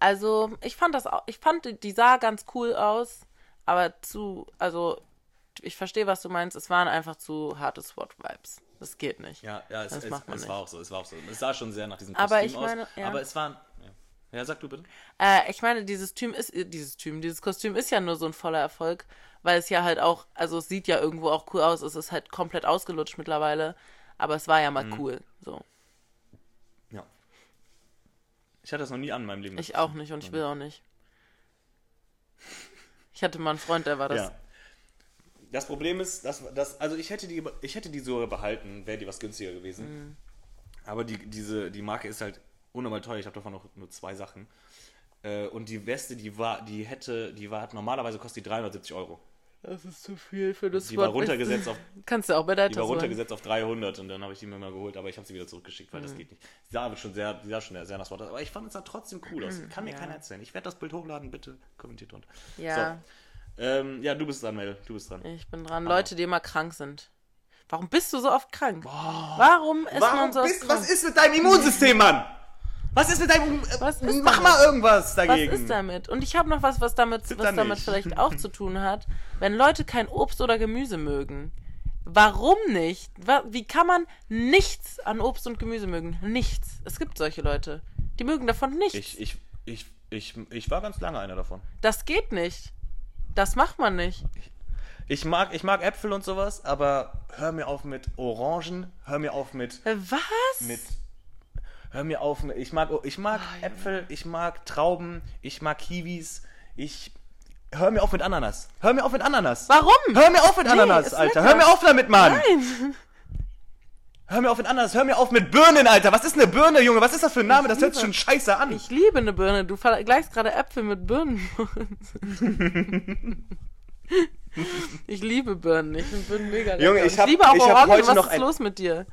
Also, ich fand das auch, ich fand, die sah ganz cool aus, aber zu, also, ich verstehe, was du meinst, es waren einfach zu harte SWAT-Vibes. Das geht nicht. Ja, ja, es, Das es, macht man es war auch so, es war auch so. Es sah schon sehr nach diesem Aber Kostüm ich meine, aus. ja. Aber es waren. Ja. ja, sag du bitte. Äh, ich meine, dieses Tüm ist, dieses Tüm, dieses Kostüm ist ja nur so ein voller Erfolg, weil es ja halt auch, also es sieht ja irgendwo auch cool aus, es ist halt komplett ausgelutscht mittlerweile, aber es war ja mal Mhm. cool, so. Ich hatte das noch nie an in meinem Leben. Ich auch nicht und ich will auch nicht. Ich hatte mal einen Freund, der war das. Ja. Das Problem ist, dass, dass also ich hätte die, ich hätte die so behalten, wäre die was günstiger gewesen. Mhm. Aber die, diese, die Marke ist halt unnormal teuer. Ich habe davon noch nur zwei Sachen. Äh, Und die Weste, die war, die hätte, die war normalerweise kostet die 370 Euro. Das ist zu viel für das Die war runtergesetzt auf, Kannst du auch bei der die war runtergesetzt auf 300 und dann habe ich die mir mal geholt, aber ich habe sie wieder zurückgeschickt, weil Mhm. das geht nicht. Die sah schon sehr, die sah schon sehr nach SWAT aus. Aber ich fand es sah trotzdem cool aus. Kann mir Mhm, ja. keiner erzählen. Ich werde das Bild hochladen, bitte kommentiert drunter. Ja, So. Ähm, ja, du bist dran, Mel. Du bist dran. ich bin dran. Leute, die immer krank sind. Warum bist du so oft krank? Warum ist man so oft bist, krank? was ist mit deinem Immunsystem, Mann? Was ist mit deinem. Äh, Was ist mach damit? mal irgendwas Was dagegen. ist damit? Und ich habe noch was, was damit, Stimmt was da damit nicht. vielleicht auch zu tun hat. Wenn Leute kein Obst oder Gemüse mögen, warum nicht? Wie kann man nichts an Obst und Gemüse mögen? Nichts. Es gibt solche Leute. Die mögen davon nichts. Ich, ich, ich, ich, ich war ganz lange einer davon. Das geht nicht. Das macht man nicht. Ich mag, ich mag Äpfel und sowas, aber hör mir auf mit Orangen, hör mir auf mit Äh, Was? mit. Hör mir auf, ich mag, ich mag Ah, Äpfel, ich mag Trauben, ich mag Kiwis, ich. Hör mir auf mit Ananas. Hör mir auf mit Ananas. Warum? Hör mir auf mit Nee, Ananas, ist Alter. Hör mir auf damit, Mann. Nein. Hör mir auf mit Ananas. Hör mir auf mit Birnen, Alter. Was ist eine Birne, Junge? Was ist das für ein Name? Das hört sich schon scheiße an. Ich liebe eine Birne. Du vergleichst gerade Äpfel mit Birnen. ich liebe Birnen. Ich finde Birnen mega lecker. Junge, ich hab- liebe auch ich Orangen. Was noch ist ein- los mit dir?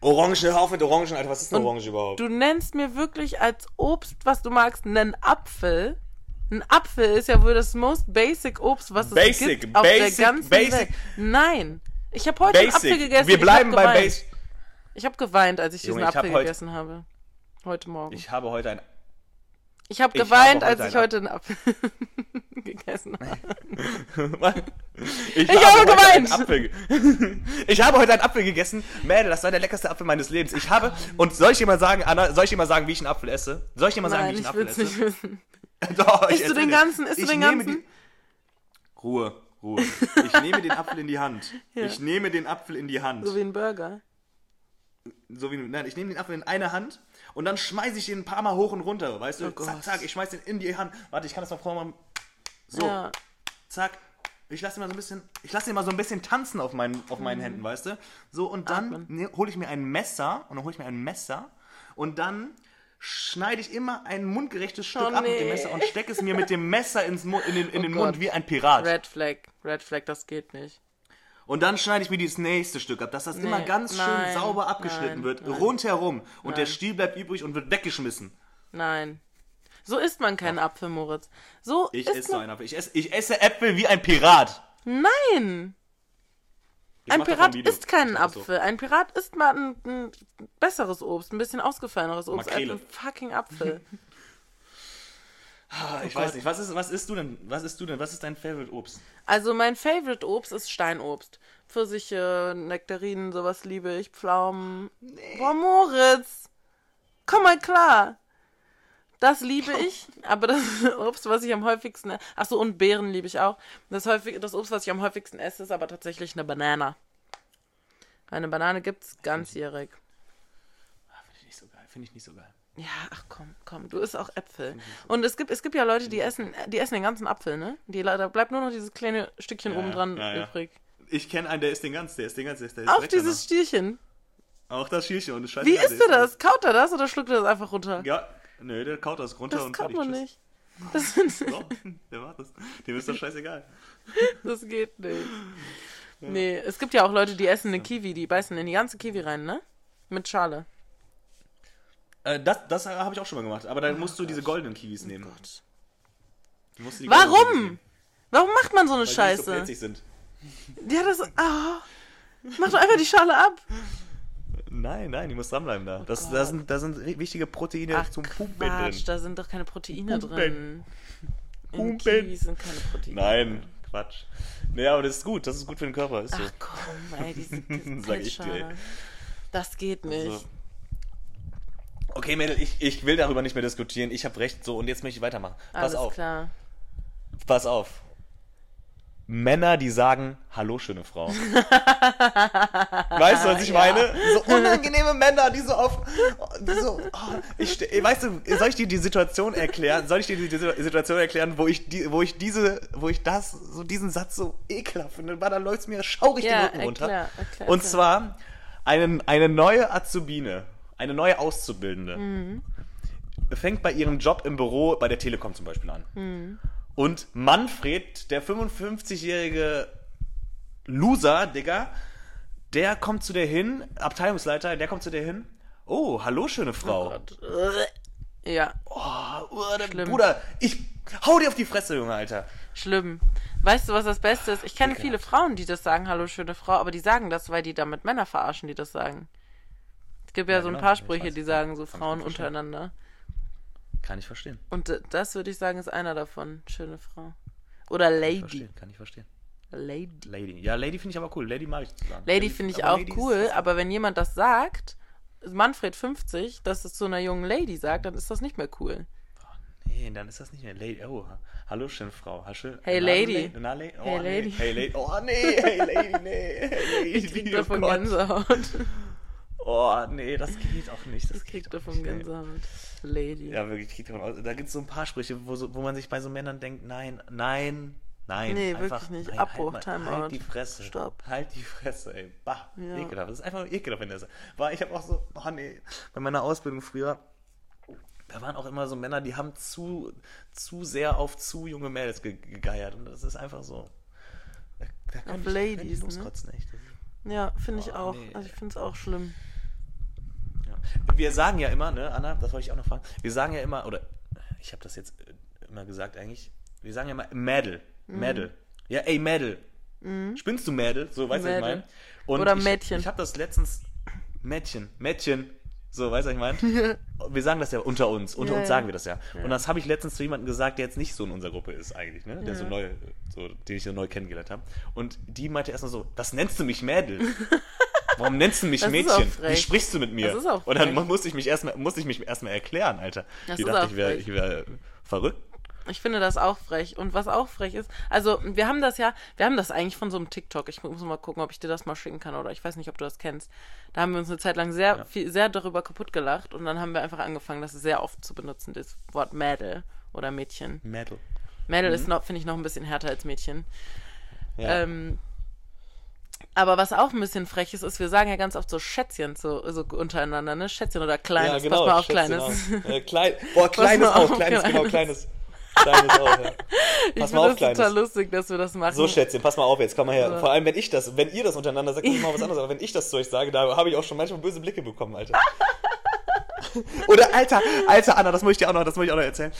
Orange, hör auf mit Orangen, Alter. Was ist eine Orange überhaupt? Du nennst mir wirklich als Obst, was du magst, einen Apfel. Ein Apfel ist ja wohl das most basic Obst, was es Basic, gibt auf basic, der ganzen basic. Welt. Nein. Ich habe heute einen Apfel Basic. gegessen. Wir ich bleiben hab bei geweint. Basic. Ich habe geweint, als ich diesen Junge, ich hab Apfel heute- gegessen habe. Heute Morgen. Ich, Ich habe heute ein. habe ich habe geweint, als ich heute einen Apfel gegessen habe. Ich, habe heute geweint. einen Apfel. ich habe heute einen Apfel gegessen. Mädel, das war der leckerste Apfel meines Lebens. Ich habe. Und soll ich dir mal sagen, Anna, soll ich dir mal sagen, wie ich einen Apfel esse? Soll ich dir mal sagen, Nein, wie ich ich einen will Apfel es esse? nicht wissen. Doch, ich Isst du den ganzen? Isst du Ich den ganzen? Ruhe, Ruhe. Ich nehme den Apfel in die Hand. Ich nehme den Apfel in die Hand. So wie ein Burger. so wie nein, ich nehme den Apfel in eine Hand und dann schmeiße ich den ein paar Mal hoch und runter, weißt du? Oh zack, zack, ich schmeiß den in die Hand. Warte, ich kann das mal vorher mal so, Ja. zack. Ich lasse ihn mal so ein bisschen, ich lasse mal so ein bisschen tanzen auf meinen, auf meinen Händen, weißt du? So und dann Mhm. Ne, hole ich mir ein Messer und dann hole ich mir ein Messer und dann schneide ich immer ein mundgerechtes Stück Oh, ab mit dem nee. Messer und stecke es mir mit dem Messer ins Mu in den, in Oh den Gott. Mund wie ein Pirat. Red Flag. Red Flag, das geht nicht. Und dann schneide ich mir dieses nächste Stück ab, dass das immer ganz schön nein, sauber abgeschnitten nein, wird, nein. rundherum. Und der. Stiel bleibt übrig und wird weggeschmissen. Nein. So isst man keinen Apfel, Moritz. So Ich isst esse man... einen Apfel. Ich esse, ich esse Äpfel wie ein Pirat. Nein! Ich Ein Pirat isst keinen. Apfel. Ein Pirat isst mal ein, ein besseres Obst, ein bisschen ausgefalleneres Obst Makrele. als ein fucking Apfel. Ah, ich weiß nicht. Was, ist, was isst du denn? Was isst du denn? Was ist dein Favorite Obst? Also mein Favorite Obst ist Steinobst. Pfirsiche, Nektarinen, sowas liebe ich. Pflaumen. Boah, Moritz! Komm mal klar! Das liebe ich, aber das Obst, was ich am häufigsten. Ach so, und Beeren liebe ich auch. Das, häufig, das Obst, was ich am häufigsten esse, ist aber tatsächlich eine Banane. Eine Banane gibt's ganzjährig. Ah, Finde ich nicht so geil. Finde ich nicht so geil. Ja, ach komm, komm, du isst auch Äpfel. Und es gibt, es gibt ja Leute, die essen, die essen den ganzen Apfel, ne? Die, da bleibt nur noch dieses kleine Stückchen Ja, oben dran ja, ja. übrig. Ich kenne einen, der ist den ganzen, der ist den ganzen, der ist Auch dieses Stierchen. danach. Auch das Schierchen und das Scheiße. Wie isst du das? Kaut er das oder schluckt er das einfach runter? Ja, nö, der kaut das runter das und fertig. man nicht. Das, So, der macht das. Dem ist das scheißegal. das geht nicht. Nee, es gibt ja auch Leute, die essen eine Kiwi, die beißen in die ganze Kiwi rein, ne? Mit Schale. Äh, das das habe ich auch schon mal gemacht. Aber dann musst du diese goldenen Kiwis nehmen. Gott. Du musst die Warum? nehmen, Warum macht man so eine weil die nicht so Scheiße? sind. ja, das. Ah. Mach doch einfach die Schale ab. Nein, nein, die muss dranbleiben da. Das, da, sind, da sind wichtige Proteine Ach, zum Pumpen Quatsch, drin. da sind doch keine Proteine Pumpen. drin. In Pumpen. Kiwis sind keine Proteine. Nein, Quatsch. Nee, aber das ist gut. Das ist gut für den Körper. Ist so. Ach komm, ey, diese, Sag ich dir, ey. Das geht nicht. So. Okay, Mädel, ich, ich will darüber nicht mehr diskutieren. Ich habe recht. So, und jetzt möchte ich weitermachen. Pass Alles auf. klar. Pass auf. Männer, die sagen, hallo, schöne Frau. weißt du, was ich Ja. meine? So unangenehme Männer, die so auf, die so, oh, ich, weißt du, soll ich dir die Situation erklären? Soll ich dir die, Situation erklären, wo ich, die, wo ich diese, wo ich das, so diesen Satz so ekelhaft finde, weil da läuft mir schaurig den Ja, Rücken runter. erklär, erklär, Und zwar eine, eine neue Azubine, eine neue Auszubildende, Mhm. fängt bei ihrem Job im Büro bei der Telekom zum Beispiel an. Mhm. Und Manfred, der 55-jährige Loser, Digga, der kommt zu der hin, Abteilungsleiter, der kommt zu der hin. Oh, hallo, schöne Frau. Oh Gott. Ja, Oh, oh. Bruder, ich hau dir auf die Fresse, Junge, Alter. schlimm. Weißt du, was das Beste ist? Ich kenne viele Frauen, die das sagen, hallo schöne Frau, aber die sagen das, weil die damit Männer verarschen, die das sagen. Es gibt ja, Ja, so ein genau, paar Sprüche, die sagen so Frauen gut verstehen. Kann ich verstehen. Und das würde ich sagen, ist einer davon. Schöne Frau. Oder Lady. Verstehen, kann ich verstehen. Lady. Lady. Ja, Lady finde ich aber cool. Lady mag ich zu sagen. Lady finde ich aber auch Lady ist- cool, aber wenn jemand das sagt, Manfred 50, dass es zu einer jungen Lady sagt, dann ist das nicht mehr cool. Nee, dann ist das nicht mehr Lady. Oh, hallo, schöne Frau. Hallo, Hey, na, Lady. Na, Le oh, Hey, nee. Lady. Hey, Lady. Oh, nee. Hey, Lady, nee. Hey, Lady. Ich krieg oh davon Gott. Gänsehaut. Oh, nee, das geht auch nicht. Das Ich krieg geht auch davon nicht, nee. Gänsehaut. Lady. Ja, wirklich, kriegt davon. Da gibt es so ein paar Sprüche, wo, so, wo man sich bei so Männern denkt, nein, nein, nein. Nee, einfach, wirklich nicht. Nein, Abbruch, halt, Timeout. halt die Fresse. Stopp. Halt die Fresse, ey. Bah, Ja. ekelhaft. Das ist einfach nur ekelhaft, wenn das war. Ich habe auch so, oh nee, bei meiner Ausbildung früher, da waren auch immer so Männer, die haben zu, zu sehr auf zu junge Mädels ge gegeiert. Und das ist einfach so. Da, da kann Auf ich, Ladies, ich ne? echt. Ja, finde ich auch. nee. Also ich finde es auch schlimm. Ja. Wir sagen ja immer, ne, Anna, das wollte ich auch noch fragen. Wir sagen ja immer, oder ich habe das jetzt äh, immer gesagt eigentlich, wir sagen ja immer Mädel. Mhm. Mädel. Ja, ey, Mädel. Spinnst du Mädel? So, weißt du, was ich meine? Oder ich, Mädchen. Ich habe das letztens. Mädchen. Mädchen. So, weißt du, was ich meine? wir sagen das ja unter uns. Unter Ja, uns ja. sagen wir das ja. Und das habe ich letztens zu jemandem gesagt, der jetzt nicht so in unserer Gruppe ist eigentlich, ne? Der so neu, so, den ich so neu kennengelernt habe. Und die meinte erstmal so, was nennst du mich Mädel? Warum nennst du mich Das ist Mädchen? Wie frech. sprichst du mit mir? Das ist auch Und dann frech. musste ich mich erstmal, musste ich mich erstmal erklären, Alter. Das die ist dachte, auch ich wäre, frech. wäre verrückt. Ich finde das auch frech. Und was auch frech ist, also wir haben das ja, wir haben das eigentlich von so einem TikTok. Ich muss mal gucken, ob ich dir das mal schicken kann oder ich weiß nicht, ob du das kennst. Da haben wir uns eine Zeit lang sehr, viel, sehr darüber kaputt gelacht und dann haben wir einfach angefangen, das sehr oft zu benutzen, das Wort Mädel oder Mädchen. Mädel. Mädel ist noch, finde ich, noch ein bisschen härter als Mädchen. Ja. Ähm, Aber was auch ein bisschen frech ist, ist, wir sagen ja ganz oft so Schätzchen so, so untereinander, ne? Schätzchen oder Kleines. Ja, genau. Pass mal auf, Schätzchen Kleines. auch. Äh, klein, boah, Kleines auch. auf, Kleines, genau, Kleines. Kleines. Auch, ja. Ich Pass finde mal auf, das Kleines. total lustig, dass wir das machen. So, Schätzchen, pass mal auf jetzt, komm mal her. So. Vor allem, wenn ich das, wenn ihr das untereinander sagt, ist mal was anderes. Aber wenn ich das zu euch sage, da habe ich auch schon manchmal böse Blicke bekommen, Alter. Oder, Alter, Alter, Anna, das muss ich dir auch noch, das muss ich auch noch erzählen.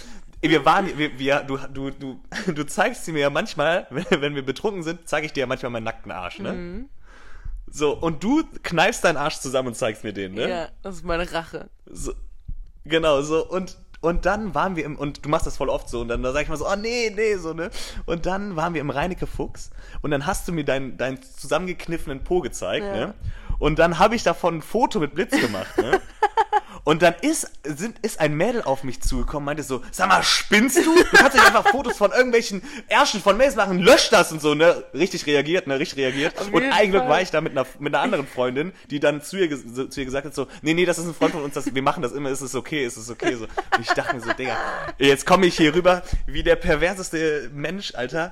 Wir waren, wir, wir du, du, du, du zeigst sie mir ja manchmal, wenn, wenn wir betrunken sind, zeige ich dir ja manchmal meinen nackten Arsch, ne? Mhm. So, und du kneifst deinen Arsch zusammen und zeigst mir den, ne? Ja, das ist meine Rache. So, genau, so, und, und dann waren wir im, und du machst das voll oft so, und dann da sag ich mal so, oh nee, nee, so, ne? Und dann waren wir im Reinecke Fuchs, und dann hast du mir deinen, deinen zusammengekniffenen Po gezeigt, Ja. ne? Und dann habe ich davon ein Foto mit Blitz gemacht, ne? Und dann ist, sind, ist ein Mädel auf mich zugekommen, meinte so, sag mal, spinnst du? Du kannst nicht einfach Fotos von irgendwelchen Ärschen von Mails machen, lösch das und so, ne? Richtig reagiert, ne? Richtig reagiert. Auf Und ein Glück war ich da mit einer, mit einer anderen Freundin, die dann zu ihr, so- zu ihr gesagt hat so, nee, nee, das ist ein Freund von uns, das, wir machen das immer, ist es okay, ist es okay, so. Und ich dachte mir so, Digga, jetzt komme ich hier rüber wie der perverseste Mensch, Alter.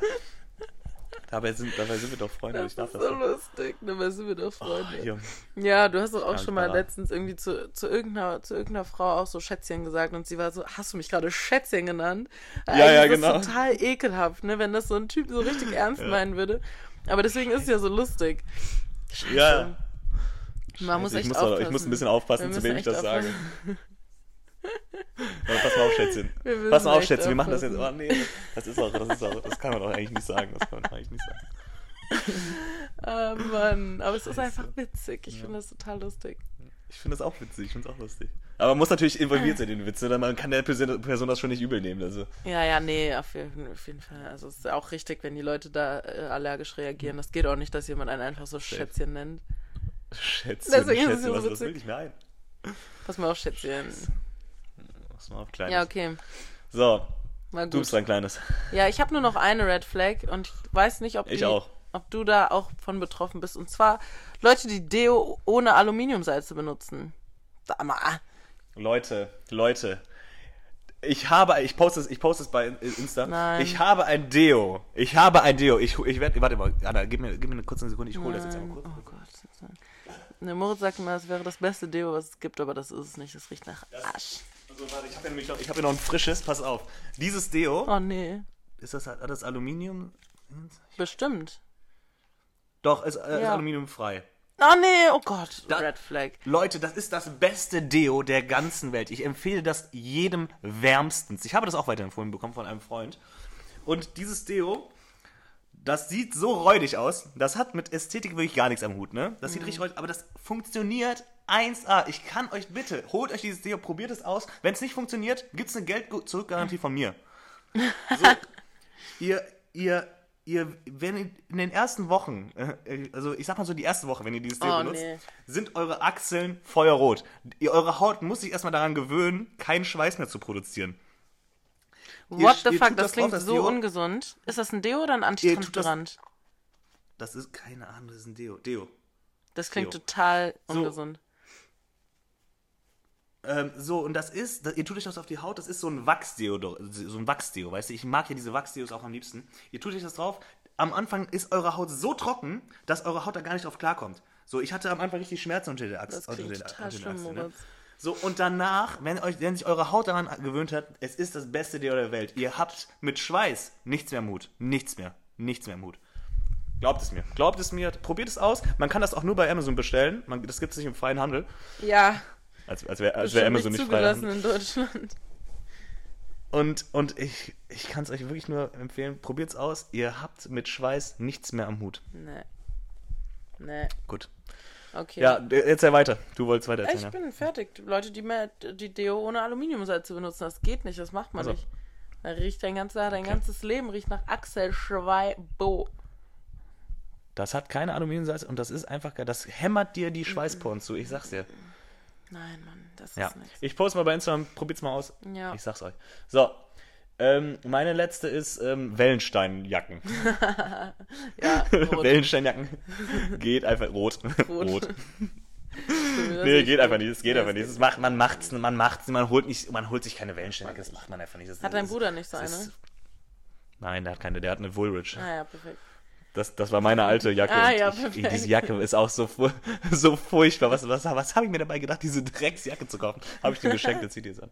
Dabei sind, dabei sind wir doch Freunde, Das ich darf ist das so lustig? Weil sind wir doch Freunde. Junge. Ja, du hast doch auch Ja, schon mal letztens irgendwie zu, zu, irgendeiner, zu irgendeiner Frau auch so Schätzchen gesagt und sie war so, hast du mich gerade Schätzchen genannt? Ja, ja, Eigentlich ist genau. Das total ekelhaft, ne, wenn das so ein Typ so richtig ernst meinen würde. Aber deswegen ist es ja so lustig. Scheiße. Ja. Man muss ich, echt muss auch, ich aufpassen. muss ein bisschen aufpassen, zu wem ich das echt sage. Ja, pass mal auf, Schätzchen. Pass mal auf, Schätzchen, wir machen das jetzt. Oh nee, das ist auch, das ist auch, das kann man doch eigentlich nicht sagen. Das kann man eigentlich nicht sagen. Ah, Mann. Aber es ist einfach witzig. Ich finde das total lustig. Ich finde das auch witzig, ich finde es auch lustig. Aber man muss natürlich involviert sein in den Witz, ne? Man kann der Person, das schon nicht übel nehmen. Also. Ja, ja, nee, auf jeden, auf jeden Fall. Also es ist auch richtig, wenn die Leute da äh, allergisch reagieren. Das geht auch nicht, dass jemand einen einfach so Schätzchen nennt. Schätzchen, Deswegen ist es Schätzchen, so was, was witzig. will ich mir ein? Pass mal auf, Schätzchen. Pass mal auf, Kleines. Ja, okay. So, du bist dran, Kleines. Ja, ich habe nur noch eine Red Flag und ich weiß nicht, ob, Ich die, auch. ob du da auch von betroffen bist. Und zwar Leute, die Deo ohne Aluminiumsalze benutzen. Da mal. Leute, Leute. Ich habe, ich poste es, ich poste es bei Insta. Nein. Ich habe ein Deo. Ich habe ein Deo. Ich, ich werde, warte mal, Anna, gib mir, gib mir eine kurze Sekunde. Ich hole das jetzt einmal kurz. Oh Gott. Ne, Moritz sagt immer, es wäre das beste Deo, was es gibt, aber das ist es nicht. Es riecht nach Arsch. Also, warte, ich habe hier nämlich noch, ich habe hier noch ein frisches. Pass auf. Dieses Deo, Oh nee. ist das, hat das Aluminium? Bestimmt. Doch, ist, äh, ist Ja. aluminiumfrei. Oh nee, oh Gott. Da- Red Flag. Leute, das ist das beste Deo der ganzen Welt. Ich empfehle das jedem wärmstens. Ich habe das auch weiterempfohlen bekommen von einem Freund. Und dieses Deo, das sieht so räudig aus. Das hat mit Ästhetik wirklich gar nichts am Hut, ne? Das sieht richtig räudig, aber das funktioniert 1A. Ich kann euch bitte, holt euch dieses Deo, probiert es aus. Wenn es nicht funktioniert, gibt es eine Geld-Zurückgarantie von mir. So, ihr, ihr, ihr, wenn ihr in den ersten Wochen, äh, also ich sag mal so die erste Woche, wenn ihr dieses Deo Oh, benutzt, nee. sind eure Achseln feuerrot. Ihr, eure Haut muss sich erstmal daran gewöhnen, keinen Schweiß mehr zu produzieren. What the ihr fuck, tut das das klingt drauf, das so Deo. ungesund. Ist das ein Deo oder ein tut das- Antitranspirant? Das ist keine Ahnung, das ist ein Deo. Deo. Das klingt Deo. total So. Ähm, so, und das ist, ihr tut euch das auf die Haut, das ist so ein Wachsdeo, so ein Wachsdeo, weißt du? Ich mag ja diese Wachsdeos auch am liebsten. Ihr tut euch das drauf, am Anfang ist eure Haut so trocken, dass eure Haut da gar nicht drauf klarkommt. So, ich hatte am Anfang richtig Schmerzen unter der Achse. Das unter der, total unter der schlimm, Achse, ne? So, und danach, wenn, euch, wenn sich eure Haut daran gewöhnt hat, es ist das beste Deo der Welt. Ihr habt mit Schweiß nichts mehr Mut. Nichts mehr. Nichts mehr Mut. Glaubt es mir. Glaubt es mir. Probiert es aus. Man kann das auch nur bei Amazon bestellen. Man, das gibt es nicht im freien Handel. Ja, Als, als wäre als wär Amazon nicht nicht zugelassen in Deutschland. Und, und ich, ich kann es euch wirklich nur empfehlen, probiert es aus. Ihr habt mit Schweiß nichts mehr am Hut. Nee. Nee, Gut. okay. Ja, erzähl weiter. Du wolltest weiter Ich erzählen. ja. bin fertig. Leute, die mehr die Deo ohne Aluminiumsalze benutzen, das geht nicht, das macht man Also. nicht. Da riecht dein, ganzer, dein Okay. ganzes Leben riecht nach Axel Schweibo. Das hat keine Aluminiumsalz und das ist einfach geil. Das hämmert dir die Schweißporen zu. Ich sag's dir. Nein, Mann, das Ja. ist nichts. Ich poste mal bei Instagram, probiert's mal aus. Ja. Ich sag's euch. So. Ähm, meine letzte ist ähm, Wellensteinjacken. Ja. Wellensteinjacken. geht einfach rot. Rot. rot. Nee, geht einfach nicht. Es geht Nee, einfach nicht. Das macht, man macht's, man macht's, man holt nicht, man holt sich keine Wellensteinjacke. Das macht man einfach nicht. Das, Hat dein Bruder nicht so eine? ist- Nein, der hat keine. Der hat eine Woolrich. Ah ja, perfekt. Das, das war meine alte Jacke. Ah, ja, ich, diese Jacke ist auch so, fu- so furchtbar. Was, was, was habe ich mir dabei gedacht, diese Drecksjacke zu kaufen? Habe ich dir geschenkt, jetzt zieh dir an.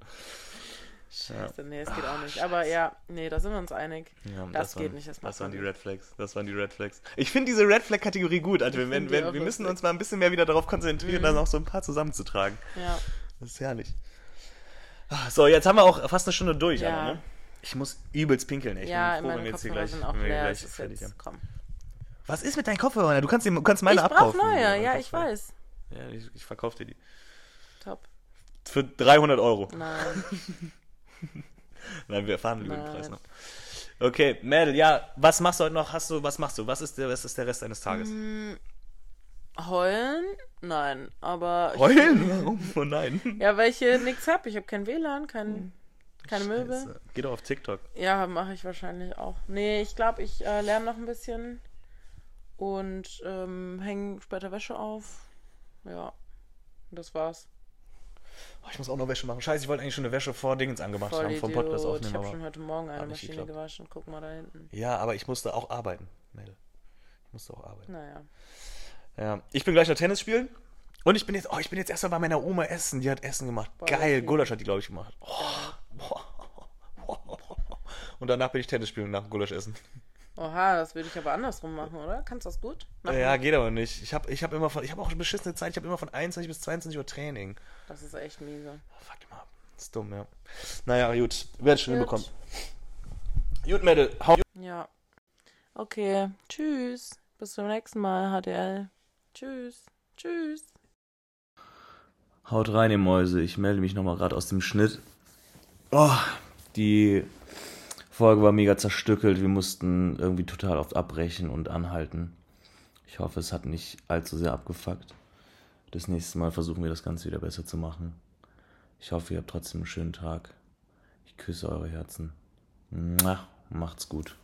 Scheiße, nee, es geht auch nicht. Aber ja, nee, da sind wir uns einig. Ja, Das geht waren, nicht, das Das waren die. Red Flags. Das waren die Red Flags. Ich finde diese Red Flag-Kategorie gut. Also wir, wenn, wenn, wir müssen uns mal ein bisschen mehr wieder darauf konzentrieren, Mhm. dann auch so ein paar zusammenzutragen. Ja. Das ist herrlich. Ah, So, jetzt haben wir auch fast eine Stunde durch, Ja. Anna, ne? Ich muss übelst pinkeln. Ich ja, bin froh, wenn wir jetzt hier gleich, sind auch wenn wir gleich fertig haben. komm. Was ist mit deinen Kopfhörern? Du kannst, du kannst meine Ich brauch abkaufen. neue, meine ja, ich weiß. Ja, ich, ich verkaufe dir die. Top. Für 300 Euro. Nein. Nein, wir erfahren über den. Preis noch. Okay, Mädel, ja, was machst du heute noch? Hast du, was machst du? Was ist der, was ist der Rest deines Tages? Mm, Heulen? Nein, aber. ich- Heulen? Warum? Oh nein. Ja, weil ich hier nichts hab. Ich habe kein WLAN, kein, keine Möbel. Geh doch auf TikTok. Ja, mache ich wahrscheinlich auch. Nee, ich glaube, ich äh, lerne noch ein bisschen und ähm, hänge später Wäsche auf. Ja, das war's. Oh, ich muss auch noch Wäsche machen. Scheiße, ich wollte eigentlich schon eine Wäsche vor Dingens angemacht Voll haben, vom Podcast Idiot. Ich aufnehmen. habe Aber... schon heute Morgen eine Maschine geklappt. gewaschen. Guck mal da hinten. Ja, aber ich musste auch arbeiten, Mädel. Ich musste auch arbeiten. Naja. Ja. Ich bin gleich noch Tennis spielen. Und ich bin jetzt, oh, ich bin jetzt erstmal bei meiner Oma essen. Die hat Essen gemacht. Boah, Geil. Gulasch hat die, glaube ich, gemacht. Oh, boah. Und danach bin ich Tennis spielen nach dem Gulasch essen. Oha, das würde ich aber andersrum machen, oder? Kannst du das gut? Mach Ja, geht aber nicht. Ich habe ich hab immer von, ich habe auch eine beschissene Zeit. Ich habe immer von 21 bis 22 Uhr Training. Das ist echt miese. Fuck mal ab. Ist dumm, ja. Naja, gut. Werd schon Gut. hinbekommen. Gut, Mädel. Hau Ja. Okay. Tschüss. Bis zum nächsten Mal, HDL. Tschüss. Tschüss. Haut rein, ihr Mäuse. Ich melde mich nochmal gerade aus dem Schnitt. Oh, die Folge war mega zerstückelt. Wir mussten irgendwie total oft abbrechen und anhalten. Ich hoffe, es hat nicht allzu sehr abgefuckt. Das nächste Mal versuchen wir das Ganze wieder besser zu machen. Ich hoffe, ihr habt trotzdem einen schönen Tag. Ich küsse eure Herzen. Macht's gut.